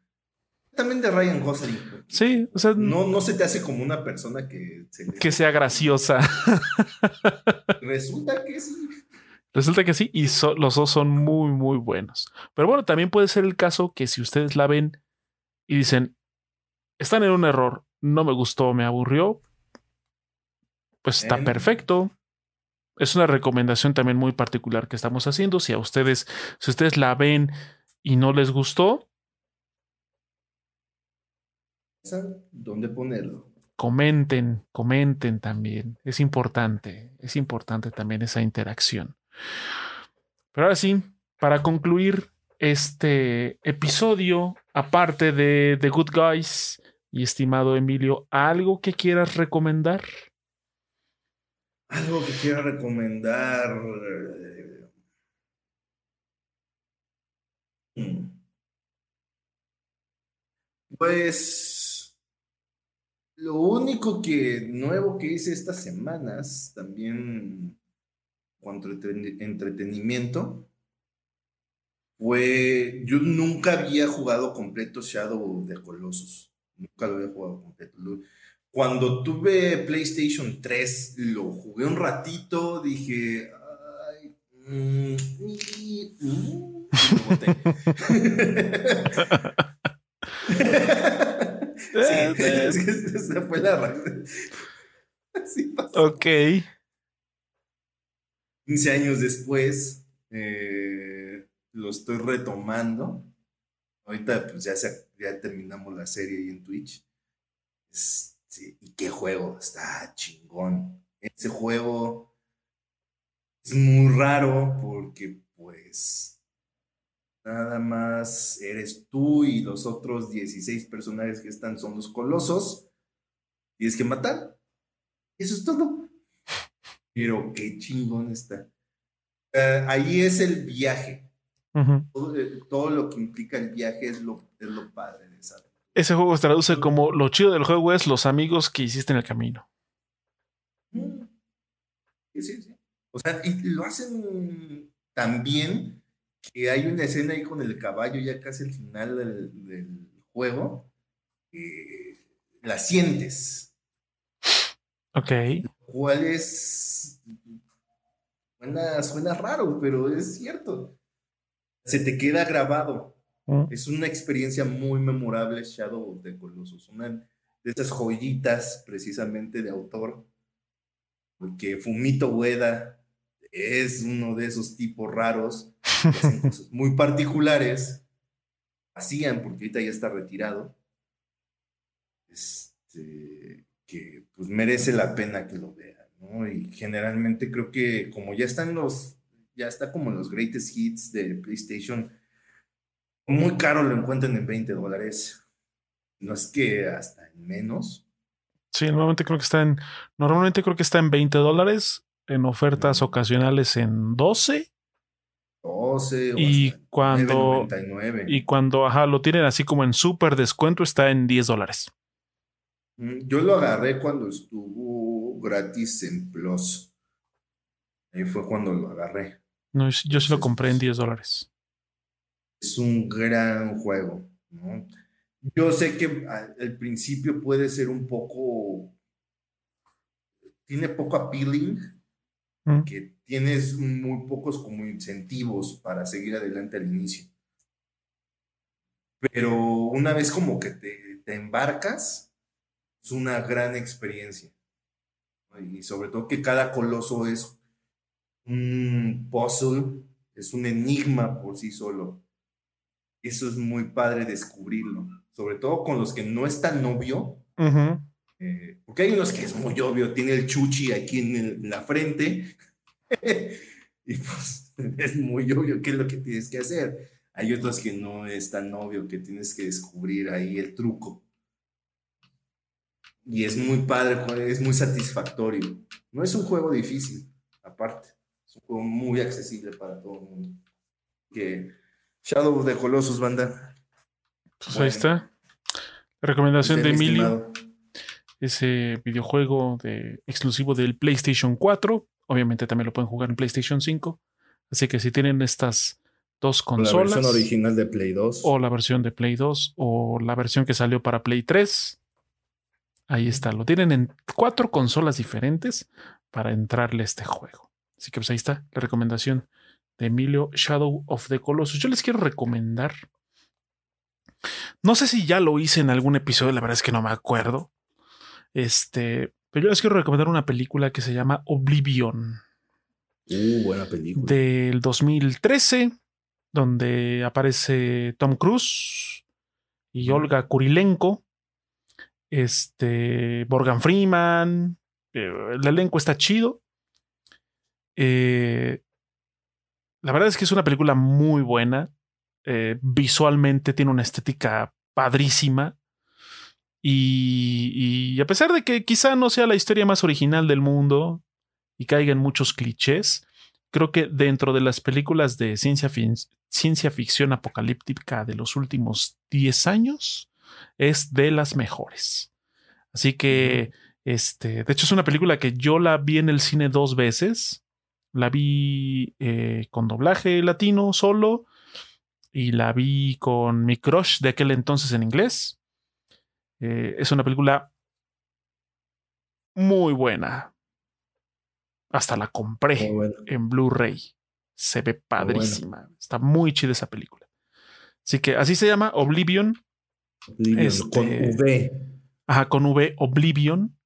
También de Ryan Gosling. Sí, o sea. No, no se te hace como una persona que. que sea graciosa. Resulta que sí. Resulta que sí, y los dos son muy, muy buenos. Pero bueno, también puede ser el caso que si ustedes la ven y dicen, están en un error, no me gustó, me aburrió, pues está perfecto. Es una recomendación también muy particular que estamos haciendo. Si a ustedes, si ustedes la ven y no les gustó, dónde ponerlo. Comenten, comenten también. Es importante, es importante también esa interacción. Pero ahora sí, para concluir este episodio, aparte de The Good Guys y estimado Emilio, ¿algo que quieras recomendar? Algo que quiero recomendar. Hmm. Pues lo único que nuevo que hice estas semanas, también cuanto entretenimiento, fue, yo nunca había jugado completo Shadow de Colossus, nunca lo había jugado completo. Cuando tuve PlayStation 3, lo jugué un ratito, dije, ay, mm, mm, sí, esa fue la razón. Ok. 15 años después, eh, lo estoy retomando. Ahorita pues ya, ya terminamos la serie ahí en Twitch. y qué juego, está chingón. Ese juego es muy raro porque pues nada más eres tú y los otros 16 personajes que están son los colosos. Tienes que matar. Eso es todo. Pero qué chingón está. Eh, ahí es el viaje. todo, lo que implica el viaje es lo, es lo padre de esa. Ese juego se traduce como lo chido del juego es los amigos que hiciste en el camino. Mm. Sí, sí, sí. O sea, y lo hacen tan bien que hay una escena ahí con el caballo ya casi al final del, juego. la sientes. Ok. ¿Cuál es? Suena, suena raro, pero es cierto. Se te queda grabado. Mm. Es una experiencia muy memorable Shadow of the Colossus. Una de esas joyitas precisamente de autor. Porque Fumito Ueda es uno de esos tipos raros que hacen cosas muy particulares. Hacían, porque ahorita ya está retirado. Este, que pues merece la pena que lo vean, ¿no? Y generalmente creo que como ya están los, ya está como los greatest hits de PlayStation, muy caro lo encuentran en 20 dólares. No es que hasta en menos. Sí, normalmente creo que está en, normalmente creo que está en 20 dólares, en ofertas ocasionales en 12. 12 y cuando y cuando ajá, lo tienen así como en súper descuento está en 10 dólares. Mm, yo lo agarré cuando estuvo gratis en Plus. Ahí fue cuando lo agarré. No, yo sí lo compré en 10 dólares. Es un gran juego. Yo sé que al, principio puede ser un poco. Tiene poco appealing. Mm. Que tienes muy pocos como incentivos para seguir adelante al inicio. Pero una vez como que te embarcas, es una gran experiencia. Y sobre todo que cada coloso es un puzzle, es un enigma por sí solo. Eso es muy padre descubrirlo, sobre todo con los que no es tan obvio. Eh, porque hay unos que es muy obvio, tiene el chuchi aquí en, la frente y pues es muy obvio qué es lo que tienes que hacer. Hay otros que no es tan obvio que tienes que descubrir ahí el truco y es muy padre, es muy satisfactorio. No es un juego difícil, aparte. Es un juego muy accesible para todo el mundo. Que Shadow of the Colossus, banda. Pues ahí está. Recomendación de Emilio. Ese videojuego de, exclusivo del PlayStation 4. Obviamente también lo pueden jugar en PlayStation 5. Así que si tienen estas dos consolas. La versión original de Play 2. O la versión de Play 2. O la versión que salió para Play 3 Ahí está, lo tienen en cuatro consolas diferentes para entrarle a este juego. Así que pues ahí está la recomendación de Emilio Shadow of the Colossus. Yo les quiero recomendar. No sé si ya lo hice en algún episodio, la verdad es que no me acuerdo. Este, pero yo les quiero recomendar una película que se llama Oblivion. Uh, buena película. Del 2013, donde aparece Tom Cruise y Olga Kurilenko este, Morgan Freeman. Eh, el elenco está chido. Eh, la verdad es que es una película muy buena. Eh, visualmente tiene una estética padrísima. Y, y, a pesar de que quizá no sea la historia más original del mundo y caiga en muchos clichés. Creo que dentro de las películas de ciencia, ciencia ficción apocalíptica de los últimos 10 años, es de las mejores. Así que, este, de hecho es una película que yo la vi en el cine dos veces. La vi eh, con doblaje latino solo y la vi con mi crush de aquel entonces en inglés. Eh, es una película muy buena. Hasta la compré en Blu-ray. Se ve padrísima. Está muy chida esa película. Así que así se llama Oblivion. Oblivion con este, V. Ajá, con V, Oblivion.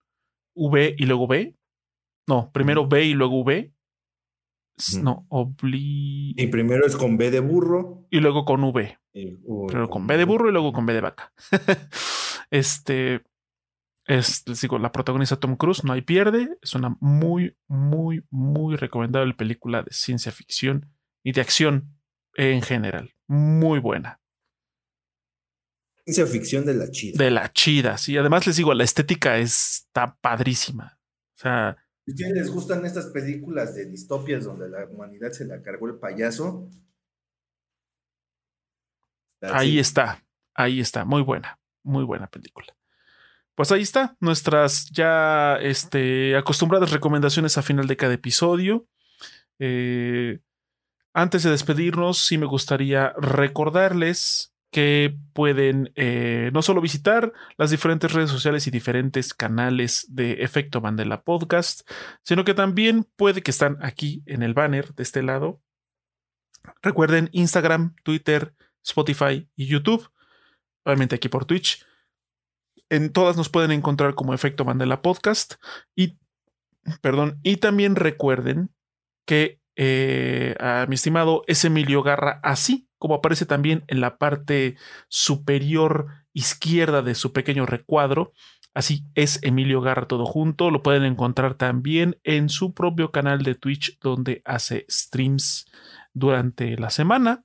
V y luego V. No, primero V y luego V. No, Oblivion. Y primero es con B de burro. Y luego con V. Pero con B de burro y luego con B de vaca. este. Es, les digo, la protagonista Tom Cruise, no hay pierde. Es una muy, muy, muy recomendable película de ciencia ficción y de acción en general. Muy buena. Ciencia ficción de la chida. De la chida, sí. Además, les digo, la estética está padrísima. O sea. Si ustedes les gustan estas películas de distopias donde la humanidad se la cargó el payaso. Ahí está, ahí está. Muy buena, muy buena película. Pues ahí está, nuestras ya este, acostumbradas recomendaciones a final de cada episodio. Eh, antes de despedirnos, sí me gustaría recordarles que pueden eh, no solo visitar las diferentes redes sociales y diferentes canales de Efecto Mandela Podcast, sino que también puede que están aquí en el banner de este lado. Recuerden Instagram, Twitter, Spotify y YouTube. Obviamente aquí por Twitch. En todas nos pueden encontrar como Efecto Mandela Podcast. Y, perdón, y también recuerden que eh, a mi estimado es Emilio Garra, así como aparece también en la parte superior izquierda de su pequeño recuadro. Así es Emilio Garra todo junto. Lo pueden encontrar también en su propio canal de Twitch donde hace streams durante la semana.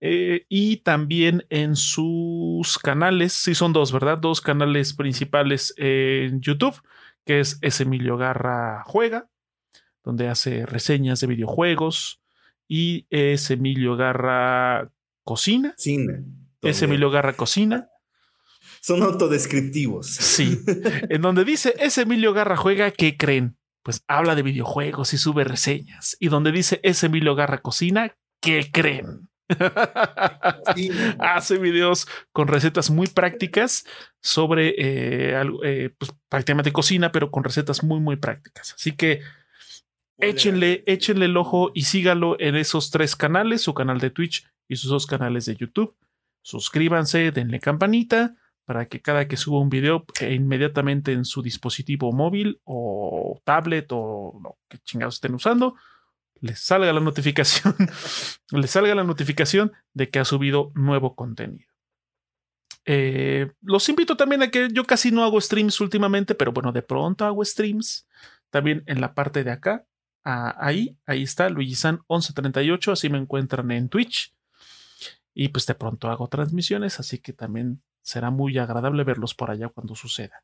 Eh, y también en sus canales, sí son dos, ¿verdad? Dos canales principales en YouTube, que es, es Emilio Garra Juega donde hace reseñas de videojuegos, y es Emilio Garra Cocina. Cine. Es Emilio Garra Cocina. Son autodescriptivos. Sí. en donde dice, es Emilio Garra Juega, ¿qué creen? Pues habla de videojuegos y sube reseñas. Y donde dice, es Emilio Garra Cocina, ¿qué creen? Hace videos con recetas muy prácticas sobre eh, eh, pues, prácticamente cocina, pero con recetas muy, muy prácticas. Así que Échenle, échenle el ojo y sígalo en esos tres canales, su canal de Twitch y sus dos canales de YouTube. Suscríbanse, denle campanita para que cada que suba un video eh, inmediatamente en su dispositivo móvil o tablet o lo que chingados estén usando, les salga la notificación, les salga la notificación de que ha subido nuevo contenido. Eh, los invito también a que yo casi no hago streams últimamente, pero bueno, de pronto hago streams. También en la parte de acá ahí, ahí está, Luigisan 1138, así me encuentran en Twitch. Y pues de pronto hago transmisiones, así que también será muy agradable verlos por allá cuando suceda.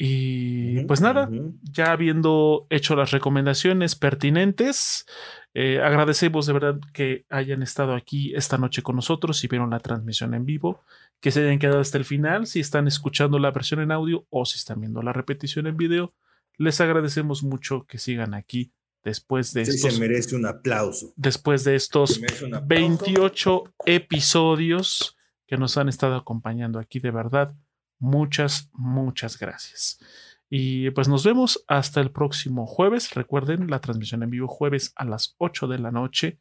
Y pues nada, ya habiendo hecho las recomendaciones pertinentes, eh, agradecemos de verdad que hayan estado aquí esta noche con nosotros y vieron la transmisión en vivo, que se hayan quedado hasta el final, si están escuchando la versión en audio o si están viendo la repetición en video. Les agradecemos mucho que sigan aquí después de sí, se merece un aplauso. Después de estos 28 episodios que nos han estado acompañando aquí, de verdad, muchas, muchas gracias. Y pues nos vemos hasta el próximo jueves. Recuerden la transmisión en vivo jueves a las 8 de la noche,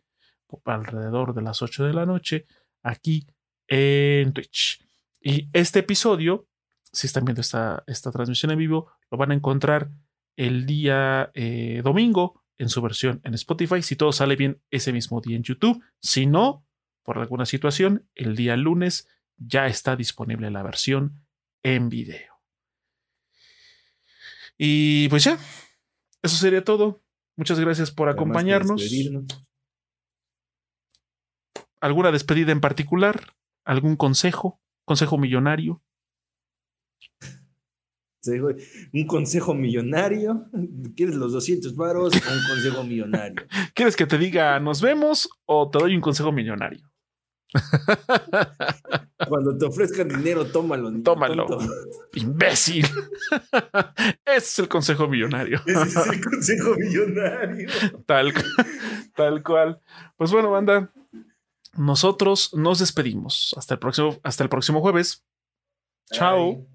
alrededor de las 8 de la noche, aquí en Twitch. Y este episodio, si están viendo esta, esta transmisión en vivo, lo van a encontrar el día eh, domingo en su versión en Spotify, si todo sale bien ese mismo día en YouTube. Si no, por alguna situación, el día lunes ya está disponible la versión en video. Y pues ya, eso sería todo. Muchas gracias por acompañarnos. ¿Alguna despedida en particular? ¿Algún consejo? ¿Consejo millonario? Un consejo millonario. ¿Quieres los 200 varos o un consejo millonario? ¿Quieres que te diga nos vemos o te doy un consejo millonario? Cuando te ofrezcan dinero, tómalo. Tómalo. Imbécil. Ese es el consejo millonario. Ese es el consejo millonario. Tal, tal cual. Pues bueno, banda. Nosotros nos despedimos. Hasta el próximo, hasta el próximo jueves. Chao.